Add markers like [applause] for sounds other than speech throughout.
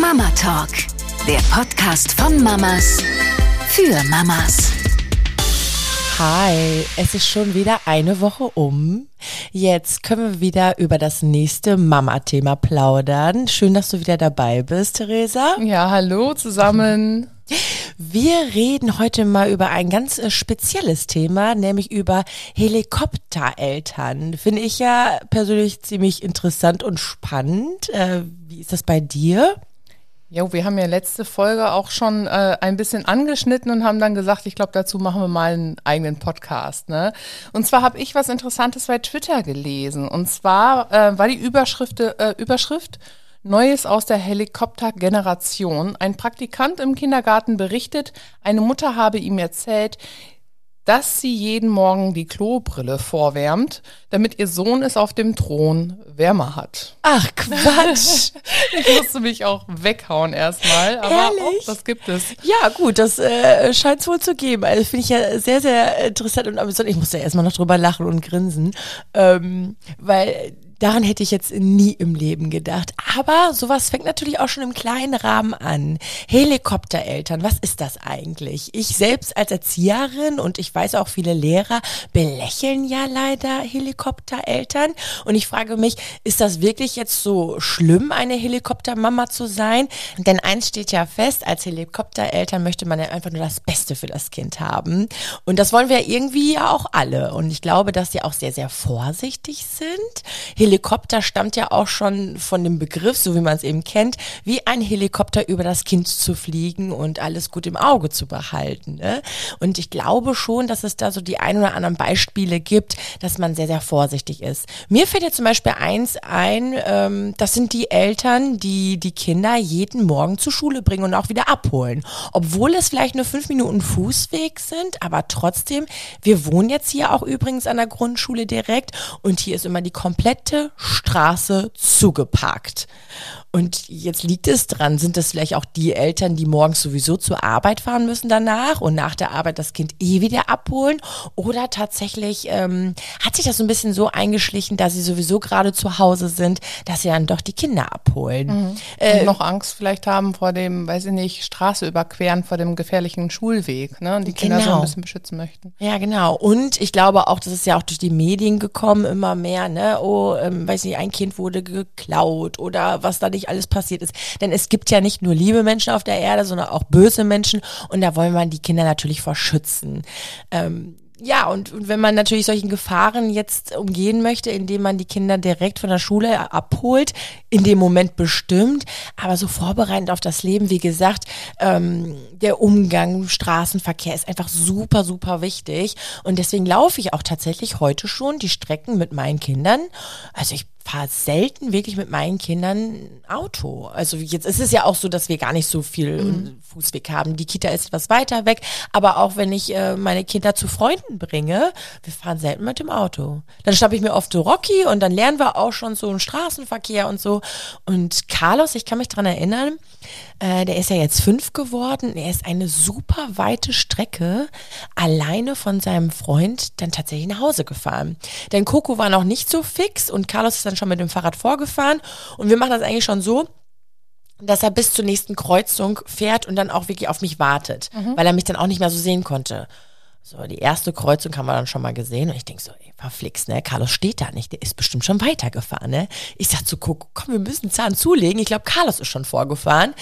Mama Talk, der Podcast von Mamas für Mamas. Hi, es ist schon wieder eine Woche um. Jetzt können wir wieder über das nächste Mama-Thema plaudern. Schön, dass du wieder dabei bist, Theresa. Ja, hallo zusammen. Wir reden heute mal über ein ganz äh, spezielles Thema, nämlich über Helikoptereltern. Finde ich ja persönlich ziemlich interessant und spannend. Äh, wie ist das bei dir? Jo, wir haben ja letzte Folge auch schon äh, ein bisschen angeschnitten und haben dann gesagt, ich glaube, dazu machen wir mal einen eigenen Podcast. Ne? Und zwar habe ich was Interessantes bei Twitter gelesen. Und zwar äh, war die Überschrift, äh, Überschrift Neues aus der Helikoptergeneration. Ein Praktikant im Kindergarten berichtet, eine Mutter habe ihm erzählt, dass sie jeden Morgen die Klobrille vorwärmt, damit ihr Sohn es auf dem Thron wärmer hat. Ach Quatsch! [laughs] ich musste mich auch weghauen erstmal, aber Ehrlich? auch, das gibt es. Ja, gut, das äh, scheint es wohl zu geben. Also finde ich ja sehr, sehr interessant und amüsant. Ich musste erstmal noch drüber lachen und grinsen, ähm, weil Daran hätte ich jetzt nie im Leben gedacht. Aber sowas fängt natürlich auch schon im kleinen Rahmen an. Helikoptereltern, was ist das eigentlich? Ich selbst als Erzieherin und ich weiß auch viele Lehrer belächeln ja leider Helikoptereltern. Und ich frage mich, ist das wirklich jetzt so schlimm, eine Helikoptermama zu sein? Denn eins steht ja fest, als Helikoptereltern möchte man ja einfach nur das Beste für das Kind haben. Und das wollen wir irgendwie ja auch alle. Und ich glaube, dass die auch sehr, sehr vorsichtig sind. Helikopter stammt ja auch schon von dem Begriff, so wie man es eben kennt, wie ein Helikopter über das Kind zu fliegen und alles gut im Auge zu behalten. Ne? Und ich glaube schon, dass es da so die ein oder anderen Beispiele gibt, dass man sehr, sehr vorsichtig ist. Mir fällt jetzt zum Beispiel eins ein, ähm, das sind die Eltern, die die Kinder jeden Morgen zur Schule bringen und auch wieder abholen. Obwohl es vielleicht nur fünf Minuten Fußweg sind, aber trotzdem, wir wohnen jetzt hier auch übrigens an der Grundschule direkt und hier ist immer die komplette Straße zugeparkt. Und jetzt liegt es dran, sind das vielleicht auch die Eltern, die morgens sowieso zur Arbeit fahren müssen danach und nach der Arbeit das Kind eh wieder abholen? Oder tatsächlich ähm, hat sich das so ein bisschen so eingeschlichen, dass sie sowieso gerade zu Hause sind, dass sie dann doch die Kinder abholen? Mhm. Äh, noch Angst vielleicht haben vor dem, weiß ich nicht, Straße überqueren, vor dem gefährlichen Schulweg, ne? Und die Kinder genau. so ein bisschen beschützen möchten. Ja, genau. Und ich glaube auch, das ist ja auch durch die Medien gekommen, immer mehr, ne? Oh, ähm, weiß nicht, ein Kind wurde geklaut oder was da nicht nicht alles passiert ist. Denn es gibt ja nicht nur liebe Menschen auf der Erde, sondern auch böse Menschen und da wollen wir die Kinder natürlich vor schützen. Ähm, ja, und, und wenn man natürlich solchen Gefahren jetzt umgehen möchte, indem man die Kinder direkt von der Schule abholt, in dem Moment bestimmt, aber so vorbereitend auf das Leben, wie gesagt, ähm, der Umgang, Straßenverkehr ist einfach super, super wichtig. Und deswegen laufe ich auch tatsächlich heute schon die Strecken mit meinen Kindern. Also ich fahre selten wirklich mit meinen Kindern Auto. Also jetzt ist es ja auch so, dass wir gar nicht so viel mhm. Fußweg haben. Die Kita ist etwas weiter weg, aber auch wenn ich äh, meine Kinder zu Freunden bringe, wir fahren selten mit dem Auto. Dann schnappe ich mir oft so Rocky und dann lernen wir auch schon so einen Straßenverkehr und so. Und Carlos, ich kann mich dran erinnern, äh, der ist ja jetzt fünf geworden. Er ist eine super weite Strecke alleine von seinem Freund dann tatsächlich nach Hause gefahren. Denn Coco war noch nicht so fix und Carlos ist dann schon mit dem Fahrrad vorgefahren. Und wir machen das eigentlich schon so, dass er bis zur nächsten Kreuzung fährt und dann auch wirklich auf mich wartet, mhm. weil er mich dann auch nicht mehr so sehen konnte. So, die erste Kreuzung haben wir dann schon mal gesehen und ich denke so, ey, verflixt, ne? Carlos steht da nicht, der ist bestimmt schon weitergefahren, ne? Ich sag zu Coco, komm, wir müssen Zahn zulegen. Ich glaube, Carlos ist schon vorgefahren.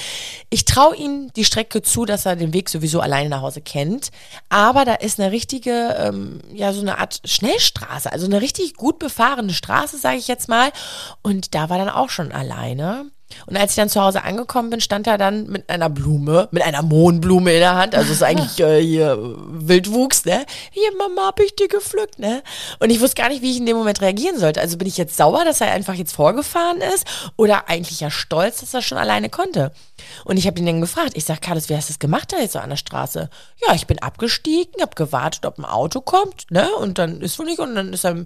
Ich traue ihm die Strecke zu, dass er den Weg sowieso alleine nach Hause kennt. Aber da ist eine richtige, ähm, ja, so eine Art Schnellstraße, also eine richtig gut befahrene Straße, sage ich jetzt mal. Und da war dann auch schon alleine. Und als ich dann zu Hause angekommen bin, stand er dann mit einer Blume, mit einer Mohnblume in der Hand. Also ist eigentlich äh, hier Wildwuchs, ne? Hier, Mama, hab ich dir gepflückt, ne? Und ich wusste gar nicht, wie ich in dem Moment reagieren sollte. Also bin ich jetzt sauer, dass er einfach jetzt vorgefahren ist oder eigentlich ja stolz, dass er schon alleine konnte. Und ich habe ihn dann gefragt. Ich sag, Carlos, wie hast du das gemacht da jetzt so an der Straße? Ja, ich bin abgestiegen, hab gewartet, ob ein Auto kommt, ne? Und dann ist wohl nicht und dann ist er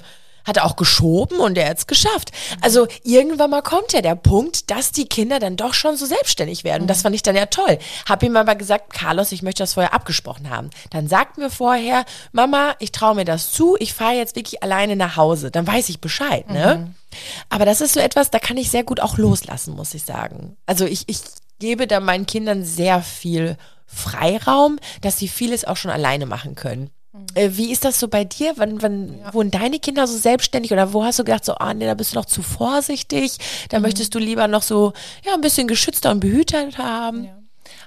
hat er auch geschoben und er hat es geschafft. Also irgendwann mal kommt ja der Punkt, dass die Kinder dann doch schon so selbstständig werden. Das fand ich dann ja toll. Hab ihm aber gesagt, Carlos, ich möchte das vorher abgesprochen haben. Dann sagt mir vorher, Mama, ich traue mir das zu, ich fahre jetzt wirklich alleine nach Hause. Dann weiß ich Bescheid, ne? Mhm. Aber das ist so etwas, da kann ich sehr gut auch loslassen, muss ich sagen. Also ich, ich gebe da meinen Kindern sehr viel Freiraum, dass sie vieles auch schon alleine machen können. Äh, wie ist das so bei dir? Wann, wann ja. wurden deine Kinder so selbstständig oder wo hast du gedacht, so, ah, nee, da bist du noch zu vorsichtig, da mhm. möchtest du lieber noch so, ja, ein bisschen geschützter und behütet haben? Ja.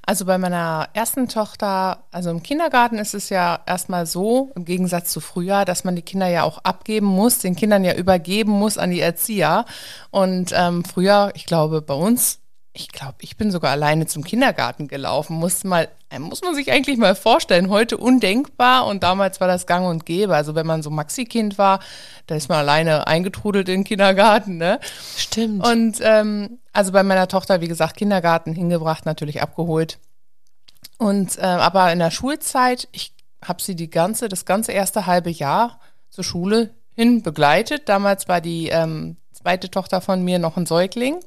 Also bei meiner ersten Tochter, also im Kindergarten ist es ja erstmal so, im Gegensatz zu früher, dass man die Kinder ja auch abgeben muss, den Kindern ja übergeben muss an die Erzieher. Und ähm, früher, ich glaube, bei uns ich glaube, ich bin sogar alleine zum Kindergarten gelaufen. Muss mal, äh, muss man sich eigentlich mal vorstellen. Heute undenkbar und damals war das Gang und Gäbe. Also wenn man so Maxi-Kind war, da ist man alleine eingetrudelt in den Kindergarten, ne? Stimmt. Und ähm, also bei meiner Tochter, wie gesagt, Kindergarten hingebracht, natürlich abgeholt. Und äh, aber in der Schulzeit, ich habe sie die ganze, das ganze erste halbe Jahr zur Schule hin begleitet. Damals war die ähm, zweite Tochter von mir noch ein Säugling.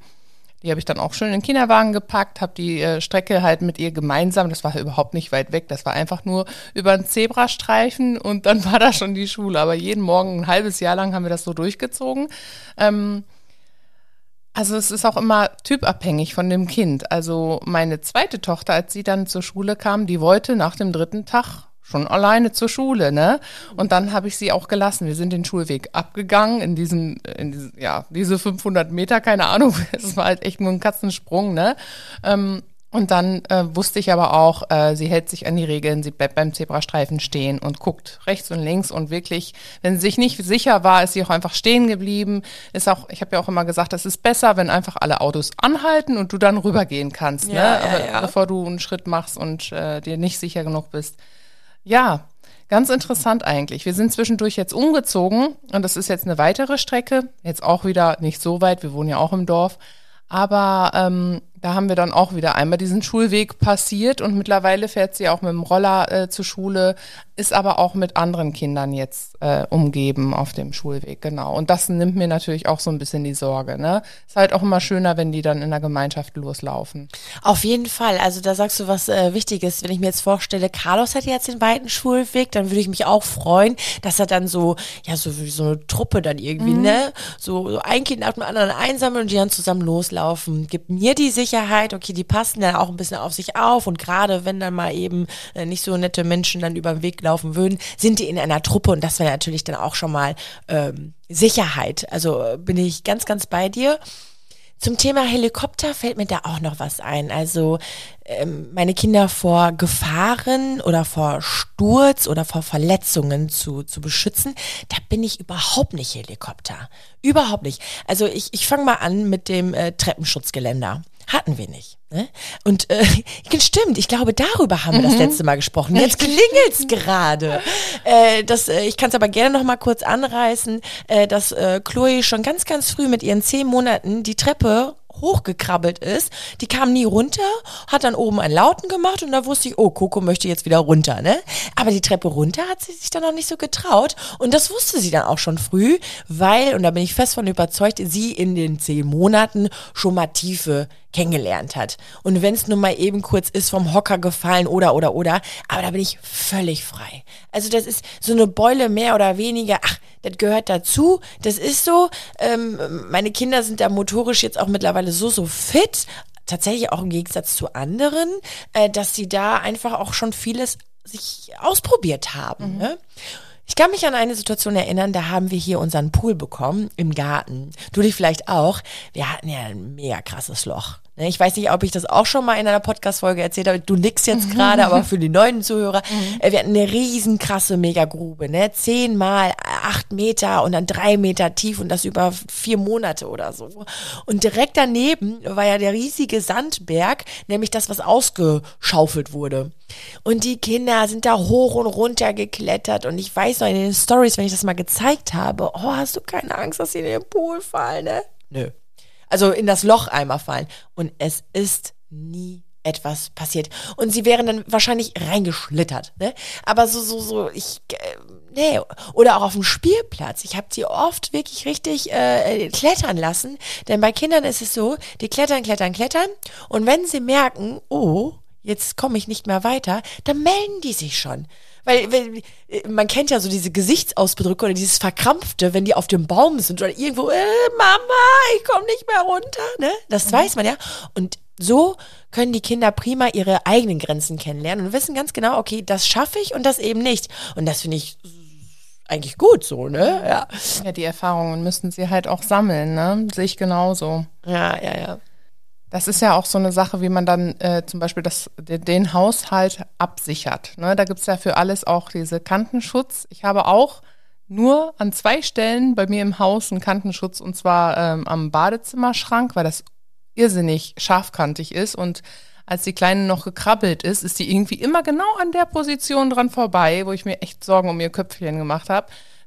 Die habe ich dann auch schön in den Kinderwagen gepackt, habe die äh, Strecke halt mit ihr gemeinsam, das war überhaupt nicht weit weg, das war einfach nur über einen Zebrastreifen und dann [laughs] war da schon die Schule. Aber jeden Morgen ein halbes Jahr lang haben wir das so durchgezogen. Ähm, also es ist auch immer typabhängig von dem Kind. Also meine zweite Tochter, als sie dann zur Schule kam, die wollte nach dem dritten Tag schon alleine zur Schule, ne? Und dann habe ich sie auch gelassen. Wir sind den Schulweg abgegangen in diesen, in diesen, ja, diese 500 Meter, keine Ahnung. [laughs] Es war halt echt nur ein Katzensprung, ne? Ähm, und dann äh, wusste ich aber auch, äh, sie hält sich an die Regeln, sie bleibt beim Zebrastreifen stehen und guckt rechts und links und wirklich, wenn sie sich nicht sicher war, ist sie auch einfach stehen geblieben. Ist auch, ich habe ja auch immer gesagt, es ist besser, wenn einfach alle Autos anhalten und du dann rübergehen kannst, ne? Ja, aber, ja. bevor du einen Schritt machst und äh, dir nicht sicher genug bist. Ja, ganz interessant eigentlich. Wir sind zwischendurch jetzt umgezogen und das ist jetzt eine weitere Strecke. Jetzt auch wieder nicht so weit, wir wohnen ja auch im Dorf. Aber ähm, da haben wir dann auch wieder einmal diesen Schulweg passiert und mittlerweile fährt sie auch mit dem Roller äh, zur Schule, ist aber auch mit anderen Kindern jetzt äh, umgeben auf dem Schulweg, genau. Und das nimmt mir natürlich auch so ein bisschen die Sorge. Ne? Ist halt auch immer schöner, wenn die dann in der Gemeinschaft loslaufen. Auf jeden Fall. Also da sagst du was äh, Wichtiges. Wenn ich mir jetzt vorstelle, Carlos hat jetzt den weiten Schulweg, dann würde ich mich auch freuen, dass er dann so, ja, so wie so eine Truppe dann irgendwie, mhm. ne? So, so ein Kind nach dem anderen einsammeln und die dann zusammen loslaufen. Gibt mir die Sicherheit, Sicherheit, okay, die passen dann auch ein bisschen auf sich auf und gerade wenn dann mal eben äh, nicht so nette Menschen dann über den Weg laufen würden, sind die in einer Truppe und das wäre natürlich dann auch schon mal ähm, Sicherheit. Also äh, bin ich ganz, ganz bei dir. Zum Thema Helikopter fällt mir da auch noch was ein. Also ähm, meine Kinder vor Gefahren oder vor Sturz oder vor Verletzungen zu, zu beschützen, da bin ich überhaupt nicht Helikopter. Überhaupt nicht. Also ich, ich fange mal an mit dem äh, Treppenschutzgeländer. Hatten wir nicht. Ne? Und äh, [laughs] stimmt, ich glaube, darüber haben wir das mhm. letzte Mal gesprochen. Jetzt klingelt's gerade. Äh, das, äh, ich kann es aber gerne noch mal kurz anreißen, äh, dass äh, Chloe schon ganz, ganz früh mit ihren zehn Monaten die Treppe hochgekrabbelt ist. Die kam nie runter, hat dann oben einen Lauten gemacht und da wusste ich, oh, Coco möchte jetzt wieder runter, ne? Aber die Treppe runter hat sie sich dann noch nicht so getraut und das wusste sie dann auch schon früh, weil, und da bin ich fest von überzeugt, sie in den zehn Monaten schon mal Tiefe kennengelernt hat. Und wenn es nur mal eben kurz ist, vom Hocker gefallen oder, oder, oder, aber da bin ich völlig frei. Also das ist so eine Beule mehr oder weniger, ach, das gehört dazu, das ist so. Ähm, meine Kinder sind da motorisch jetzt auch mittlerweile so, so fit, tatsächlich auch im Gegensatz zu anderen, äh, dass sie da einfach auch schon vieles sich ausprobiert haben. Mhm. Ne? Ich kann mich an eine Situation erinnern, da haben wir hier unseren Pool bekommen im Garten. Du dich vielleicht auch. Wir hatten ja ein mega krasses Loch. Ne, ich weiß nicht, ob ich das auch schon mal in einer Podcast-Folge erzählt habe. Du nix jetzt gerade, aber für die neuen Zuhörer. Mhm. Äh, wir hatten eine riesen krasse Megagrube, ne? Zehn mal acht Meter und dann drei Meter tief und das über vier Monate oder so. Und direkt daneben war ja der riesige Sandberg, nämlich das, was ausgeschaufelt wurde. Und die Kinder sind da hoch und runter geklettert und ich weiß noch in den Stories, wenn ich das mal gezeigt habe, oh, hast du keine Angst, dass sie in den Pool fallen, ne? Nö. Also in das Loch einmal fallen. Und es ist nie etwas passiert. Und sie wären dann wahrscheinlich reingeschlittert. Ne? Aber so, so, so, ich, äh, nee. Oder auch auf dem Spielplatz. Ich habe sie oft wirklich richtig äh, klettern lassen. Denn bei Kindern ist es so, die klettern, klettern, klettern. Und wenn sie merken, oh, jetzt komme ich nicht mehr weiter, dann melden die sich schon. Weil, weil man kennt ja so diese Gesichtsausdrücke oder dieses Verkrampfte, wenn die auf dem Baum sind oder irgendwo, äh, Mama, ich komme nicht mehr runter, ne? Das mhm. weiß man ja. Und so können die Kinder prima ihre eigenen Grenzen kennenlernen und wissen ganz genau, okay, das schaffe ich und das eben nicht. Und das finde ich eigentlich gut so, ne? Ja. Ja, die Erfahrungen müssen sie halt auch sammeln, ne? Sehe ich genauso. Ja, ja, ja. Das ist ja auch so eine Sache, wie man dann äh, zum Beispiel das, den Haushalt absichert. Ne? Da gibt's ja für alles auch diese Kantenschutz. Ich habe auch nur an zwei Stellen bei mir im Haus einen Kantenschutz und zwar ähm, am Badezimmerschrank, weil das irrsinnig scharfkantig ist und als die Kleine noch gekrabbelt ist, ist die irgendwie immer genau an der Position dran vorbei, wo ich mir echt Sorgen um ihr Köpfchen gemacht habe.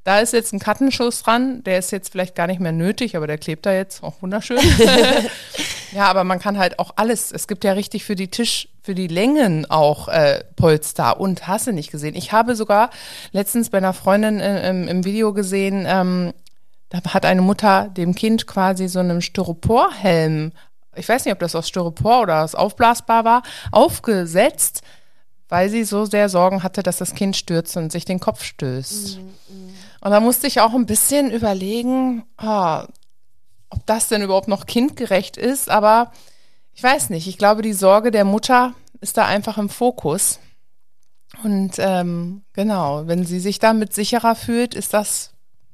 Da ist jetzt ein Kattenschuss dran, der ist jetzt vielleicht gar nicht mehr nötig, aber der klebt da jetzt auch wunderschön. [laughs] ja, aber man kann halt auch alles, es gibt ja richtig für die Tisch, für die Längen auch äh, Polster und hasse nicht gesehen. Ich habe sogar letztens bei einer Freundin äh, im, im, Video gesehen, ähm, da hat eine Mutter dem Kind quasi so einen Styroporhelm ich weiß nicht, ob das aus Styropor oder aus aufblasbar war, aufgesetzt, weil sie so sehr Sorgen hatte, dass das Kind stürzt und sich den Kopf stößt. Mhm. Und da musste ich auch ein bisschen überlegen, oh, ob das denn überhaupt noch kindgerecht ist, aber ich weiß nicht. Ich glaube, die Sorge der Mutter ist da einfach im Fokus. Und ähm, genau, wenn sie sich damit sicherer fühlt, ist das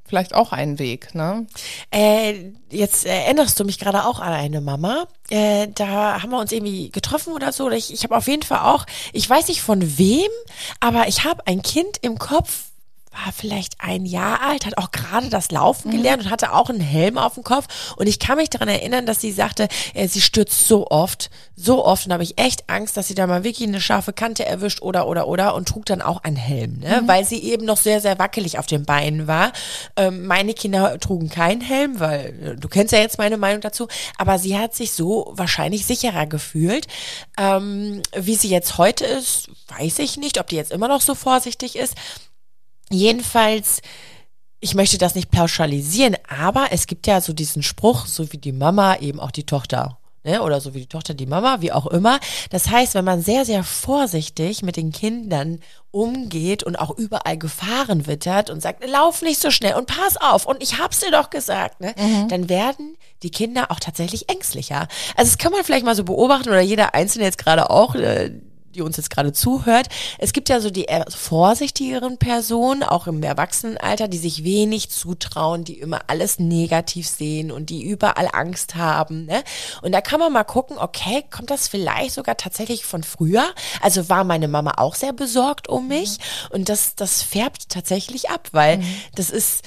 vielleicht auch ein Weg, ne? Äh, jetzt erinnerst du mich gerade auch an eine Mama. Äh, da haben wir uns irgendwie getroffen oder so. Ich, ich habe auf jeden Fall auch, ich weiß nicht von wem, aber ich habe ein Kind im Kopf, war vielleicht ein Jahr alt, hat auch gerade das Laufen mhm. gelernt und hatte auch einen Helm auf dem Kopf. Und ich kann mich daran erinnern, dass sie sagte, äh, sie stürzt so oft, so oft. Und da habe ich echt Angst, dass sie da mal wirklich eine scharfe Kante erwischt oder, oder, oder und trug dann auch einen Helm, ne? Mhm. weil sie eben noch sehr, sehr wackelig auf den Beinen war. Ähm, meine Kinder trugen keinen Helm, weil äh, du kennst ja jetzt meine Meinung dazu. Aber sie hat sich so wahrscheinlich sicherer gefühlt. Ähm, wie sie jetzt heute ist, weiß ich nicht, ob die jetzt immer noch so vorsichtig ist. Jedenfalls, ich möchte das nicht pauschalisieren, aber es gibt ja so diesen Spruch, so wie die Mama eben auch die Tochter. Ne? Oder so wie die Tochter die Mama, wie auch immer. Das heißt, wenn man sehr, sehr vorsichtig mit den Kindern umgeht und auch überall Gefahren wittert und sagt, lauf nicht so schnell und pass auf und ich hab's dir doch gesagt, ne? Mhm. dann werden die Kinder auch tatsächlich ängstlicher. Also das kann man vielleicht mal so beobachten oder jeder Einzelne jetzt gerade auch, äh, die uns jetzt gerade zuhört. Es gibt ja so die eher vorsichtigeren Personen, auch im Erwachsenenalter, die sich wenig zutrauen, die immer alles negativ sehen und die überall Angst haben. Ne? Und da kann man mal gucken, okay, kommt das vielleicht sogar tatsächlich von früher? Also war meine Mama auch sehr besorgt um mich mhm. und das, das färbt tatsächlich ab, weil mhm. das ist,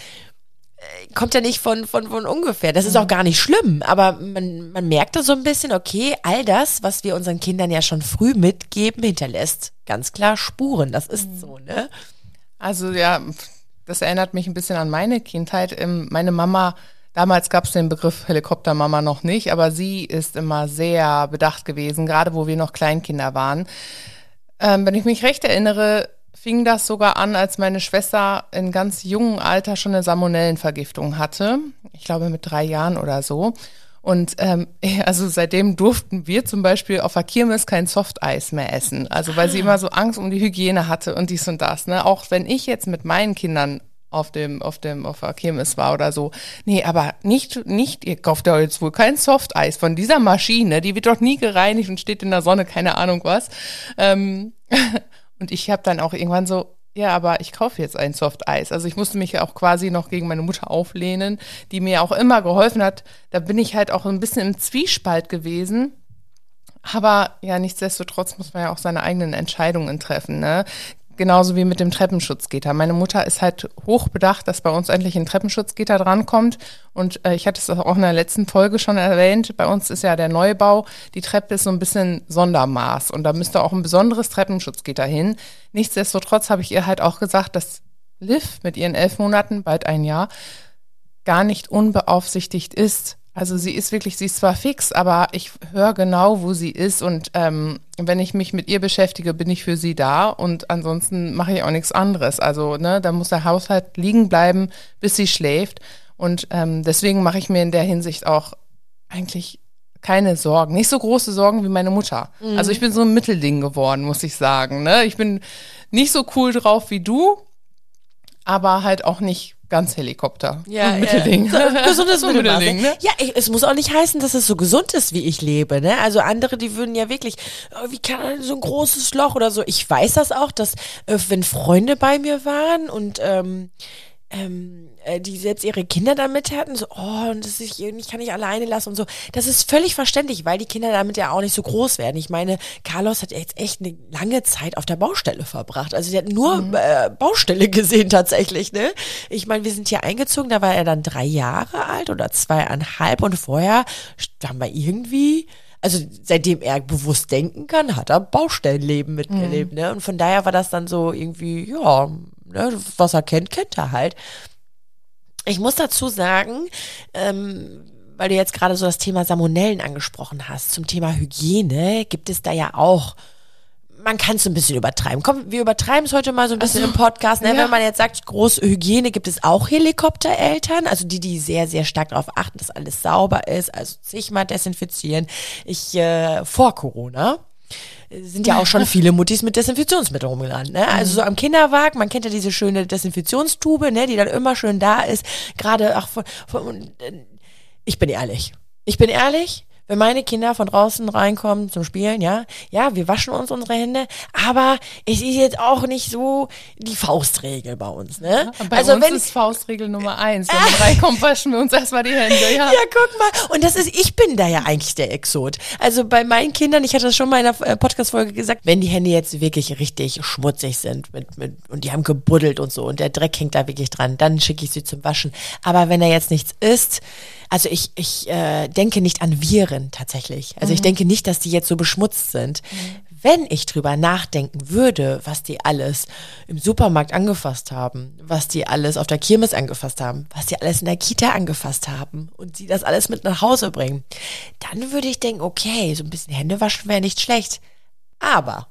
kommt ja nicht von, von, von ungefähr. Das ist auch gar nicht schlimm, aber man, man merkt da so ein bisschen, okay, all das, was wir unseren Kindern ja schon früh mitgeben, hinterlässt ganz klar Spuren. Das ist mhm. so, ne? Also ja, das erinnert mich ein bisschen an meine Kindheit. Ähm, meine Mama, damals gab es den Begriff Helikoptermama noch nicht, aber sie ist immer sehr bedacht gewesen, gerade wo wir noch Kleinkinder waren. Ähm, wenn ich mich recht erinnere, fing das sogar an, als meine Schwester in ganz jungem Alter schon eine Salmonellenvergiftung hatte. Ich glaube mit drei Jahren oder so. Und ähm, [laughs] also seitdem durften wir zum Beispiel auf der Kirmes kein Softeis mehr essen. Also weil sie ah. immer so Angst um die Hygiene hatte und dies und das. Ne? Auch wenn ich jetzt mit meinen Kindern auf dem, auf dem, auf der Kirmes war oder so. Nee, aber nicht, nicht, ihr kauft ja jetzt wohl kein Softeis von dieser Maschine, die wird doch nie gereinigt und steht in der Sonne, keine Ahnung was. Ähm, [laughs] Und ich habe dann auch irgendwann so, ja, aber ich kaufe jetzt ein Soft-Eis. Also ich musste mich ja auch quasi noch gegen meine Mutter auflehnen, die mir auch immer geholfen hat. Da bin ich halt auch ein bisschen im Zwiespalt gewesen. Aber ja, nichtsdestotrotz muss man ja auch seine eigenen Entscheidungen treffen. Ne? Genauso wie mit dem Treppenschutzgitter. Meine Mutter ist halt hochbedacht, dass bei uns endlich ein Treppenschutzgitter drankommt. Und äh, ich hatte es auch in der letzten Folge schon erwähnt. Bei uns ist ja der Neubau. Die Treppe ist so ein bisschen Sondermaß. Und da müsste auch ein besonderes Treppenschutzgitter hin. Nichtsdestotrotz habe ich ihr halt auch gesagt, dass Liv mit ihren elf Monaten, bald ein Jahr, gar nicht unbeaufsichtigt ist. Also sie ist wirklich, sie ist zwar fix, aber ich höre genau, wo sie ist und ähm, wenn ich mich mit ihr beschäftige, bin ich für sie da und ansonsten mache ich auch nichts anderes. Also ne, da muss der Haushalt liegen bleiben, bis sie schläft und ähm, deswegen mache ich mir in der Hinsicht auch eigentlich keine Sorgen, nicht so große Sorgen wie meine Mutter. Mhm. Also ich bin so ein Mittelding geworden, muss ich sagen. Ne? Ich bin nicht so cool drauf wie du, aber halt auch nicht ganz Helikopter. Ja, [laughs] so Mittelding. Ja. So, gesundes so Mittelmaß. Mittelding, ne? Ja, ich, es muss auch nicht heißen, dass es so gesund ist, wie ich lebe. Ne? Also andere, die würden ja wirklich, oh, wie kann man so ein großes Loch oder so. Ich weiß das auch, dass äh, wenn Freunde bei mir waren und ähm, ähm, äh, die selbst ihre Kinder damit hatten, so, oh, und das ist, ich kann nicht alleine lassen und so. Das ist völlig verständlich, weil die Kinder damit ja auch nicht so groß werden. Ich meine, Carlos hat jetzt echt eine lange Zeit auf der Baustelle verbracht. Also der hat nur äh, Baustelle [laughs] gesehen tatsächlich, ne? Ich meine, wir sind hier eingezogen, da war er dann drei Jahre alt oder zweieinhalb und vorher haben wir irgendwie also seitdem er bewusst denken kann, hat er Baustellenleben mitgelebt, ne? Und von daher war das dann so irgendwie, ja, ne, was er kennt, kennt er halt. Ich muss dazu sagen, ähm, weil du jetzt gerade so das Thema Salmonellen angesprochen hast, zum Thema Hygiene gibt es da ja auch man kann es ein bisschen übertreiben. Komm, wir übertreiben es heute mal so ein bisschen im Podcast. Ne? ja. Wenn man jetzt sagt, große Hygiene, gibt es auch Helikoptereltern, also die, die sehr, sehr stark darauf achten, dass alles sauber ist, also sich mal desinfizieren. Ich, äh, vor Corona, sind ja auch schon [laughs] viele Muttis mit Desinfektionsmittel rumgerannt. Ne? Also so am Kinderwagen, man kennt ja diese schöne Desinfektionstube, ne, die dann immer schön da ist. Gerade, ach, von, von, ich bin ehrlich. Ich bin ehrlich, wenn meine Kinder von draußen reinkommen zum Spielen, ja, ja, wir waschen uns unsere Hände, aber es ist jetzt auch nicht so die Faustregel bei uns, ne? Bei also uns wenn ist Faustregel Nummer eins. Wenn man [laughs] reinkommt, waschen wir uns erstmal die Hände. Ja. Ja, guck mal. Und das ist, ich bin da ja eigentlich der Exot. Also bei meinen Kindern, ich hatte das schon mal in einer äh, Podcast-Folge gesagt, wenn die Hände jetzt wirklich richtig schmutzig sind mit, mit, und die haben gebuddelt und so und der Dreck hängt da wirklich dran, dann schicke ich sie zum Waschen. Aber wenn da jetzt nichts ist, also ich, ich äh, denke nicht an Viren tatsächlich. Also ich denke nicht, dass die jetzt so beschmutzt sind. Wenn ich drüber nachdenken würde, was die alles im Supermarkt angefasst haben, was die alles auf der Kirmes angefasst haben, was die alles in der Kita angefasst haben und sie das alles mit nach Hause bringen, dann würde ich denken, okay, so ein bisschen Hände waschen wäre nicht schlecht. Aber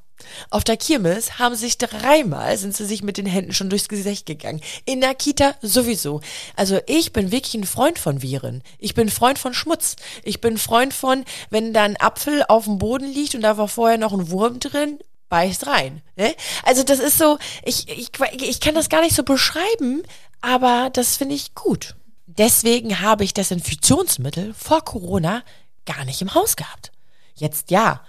auf der Kirmes haben sich dreimal, sind sie sich mit den Händen schon durchs Gesicht gegangen. In der Kita sowieso. Also ich bin wirklich ein Freund von Viren. Ich bin Freund von Schmutz. Ich bin Freund von, wenn da ein Apfel auf dem Boden liegt und da war vorher noch ein Wurm drin, beißt rein. Ne? Also das ist so, ich, ich, ich kann das gar nicht so beschreiben, aber das finde ich gut. Deswegen habe ich Desinfektionsmittel vor Corona gar nicht im Haus gehabt. Jetzt ja.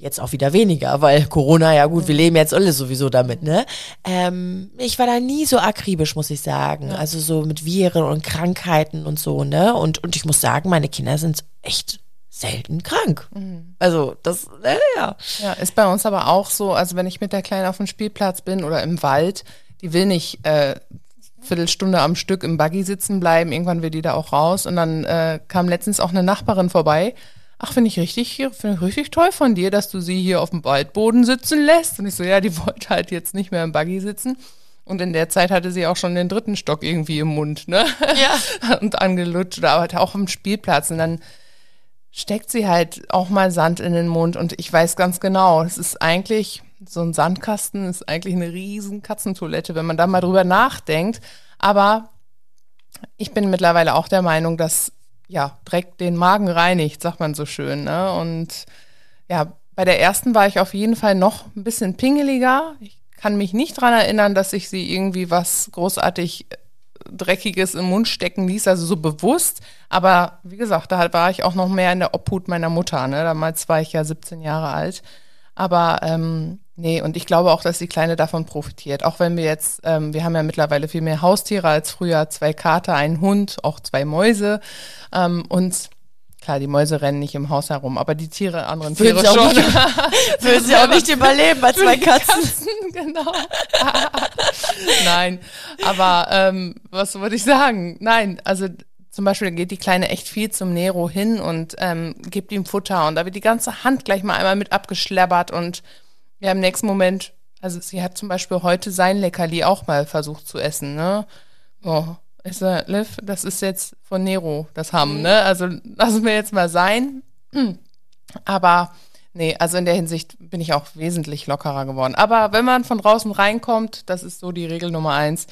Jetzt auch wieder weniger, weil Corona, ja gut, wir leben jetzt alle sowieso damit, ne? Ähm, ich war da nie so akribisch, muss ich sagen. Also so mit Viren und Krankheiten und so, ne? Und, und ich muss sagen, meine Kinder sind echt selten krank. Also das, äh, ja. Ja, ist bei uns aber auch so, also wenn ich mit der Kleinen auf dem Spielplatz bin oder im Wald, die will nicht äh, Viertelstunde am Stück im Buggy sitzen bleiben, irgendwann will die da auch raus und dann äh, kam letztens auch eine Nachbarin vorbei. Ach, finde ich richtig, finde ich richtig toll von dir, dass du sie hier auf dem Waldboden sitzen lässt. Und ich so, ja, die [laughs] wollte halt jetzt nicht mehr im Buggy sitzen. Und in der Zeit hatte sie auch schon den dritten Stock irgendwie im Mund, ne? Ja. [laughs] und angelutscht, aber halt auch am Spielplatz. Und dann steckt sie halt auch mal Sand in den Mund. Und ich weiß ganz genau, es ist eigentlich, so ein Sandkasten ist eigentlich eine riesen Katzentoilette, wenn man da mal drüber nachdenkt. Aber ich bin mittlerweile auch der Meinung, dass ja, Dreck den Magen reinigt, sagt man so schön. Ne? Und ja, bei der ersten war ich auf jeden Fall noch ein bisschen pingeliger. Ich kann mich nicht dran erinnern, dass ich sie irgendwie was großartig äh, Dreckiges im Mund stecken ließ, also so bewusst. Aber wie gesagt, da war ich auch noch mehr in der Obhut meiner Mutter. Ne? Damals war ich ja 17 Jahre alt. Aber ähm, nee, und ich glaube auch, dass die Kleine davon profitiert. Auch wenn wir jetzt, ähm, wir haben ja mittlerweile viel mehr Haustiere als früher, zwei Kater, einen Hund, auch zwei Mäuse. Ähm, und klar, die Mäuse rennen nicht im Haus herum, aber die Tiere, anderen Würden Tiere sie auch schon. [laughs] würden sie auch nicht überleben bei zwei Katzen. genau. [laughs] Nein, aber ähm, was wollte ich sagen? Nein, also zum Beispiel geht die Kleine echt viel zum Nero hin und ähm, gibt ihm Futter und da wird die ganze Hand gleich mal einmal mit abgeschleppert und ja, im nächsten Moment, also sie hat zum Beispiel heute sein Leckerli auch mal versucht zu essen, ne? Oh, ich sag, Liv, das ist jetzt von Nero, das Hamm, ne? Also lassen wir jetzt mal sein. [clears throat] Aber nee, also in der Hinsicht bin ich auch wesentlich lockerer geworden. Aber wenn man von draußen reinkommt, das ist so die Regel Nummer eins,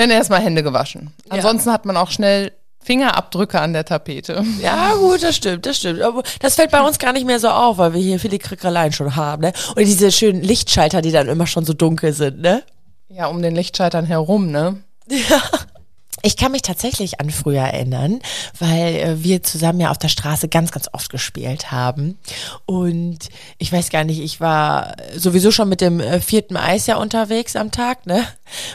werden erstmal Hände gewaschen. Ja. Ansonsten hat man auch schnell Fingerabdrücke an der Tapete. Ja, gut, das stimmt, das stimmt. Aber das fällt bei uns gar nicht mehr so auf, weil wir hier viele Krickeleien schon haben, ne? Und diese schönen Lichtschalter, die dann immer schon so dunkel sind, ne? Ja, um den Lichtschaltern herum, ne? [laughs] Ja. Ich kann mich tatsächlich an früher erinnern, weil äh, wir zusammen ja auf der Straße ganz, ganz oft gespielt haben. Und ich weiß gar nicht, ich war sowieso schon mit dem äh, vierten Eis ja unterwegs am Tag, ne?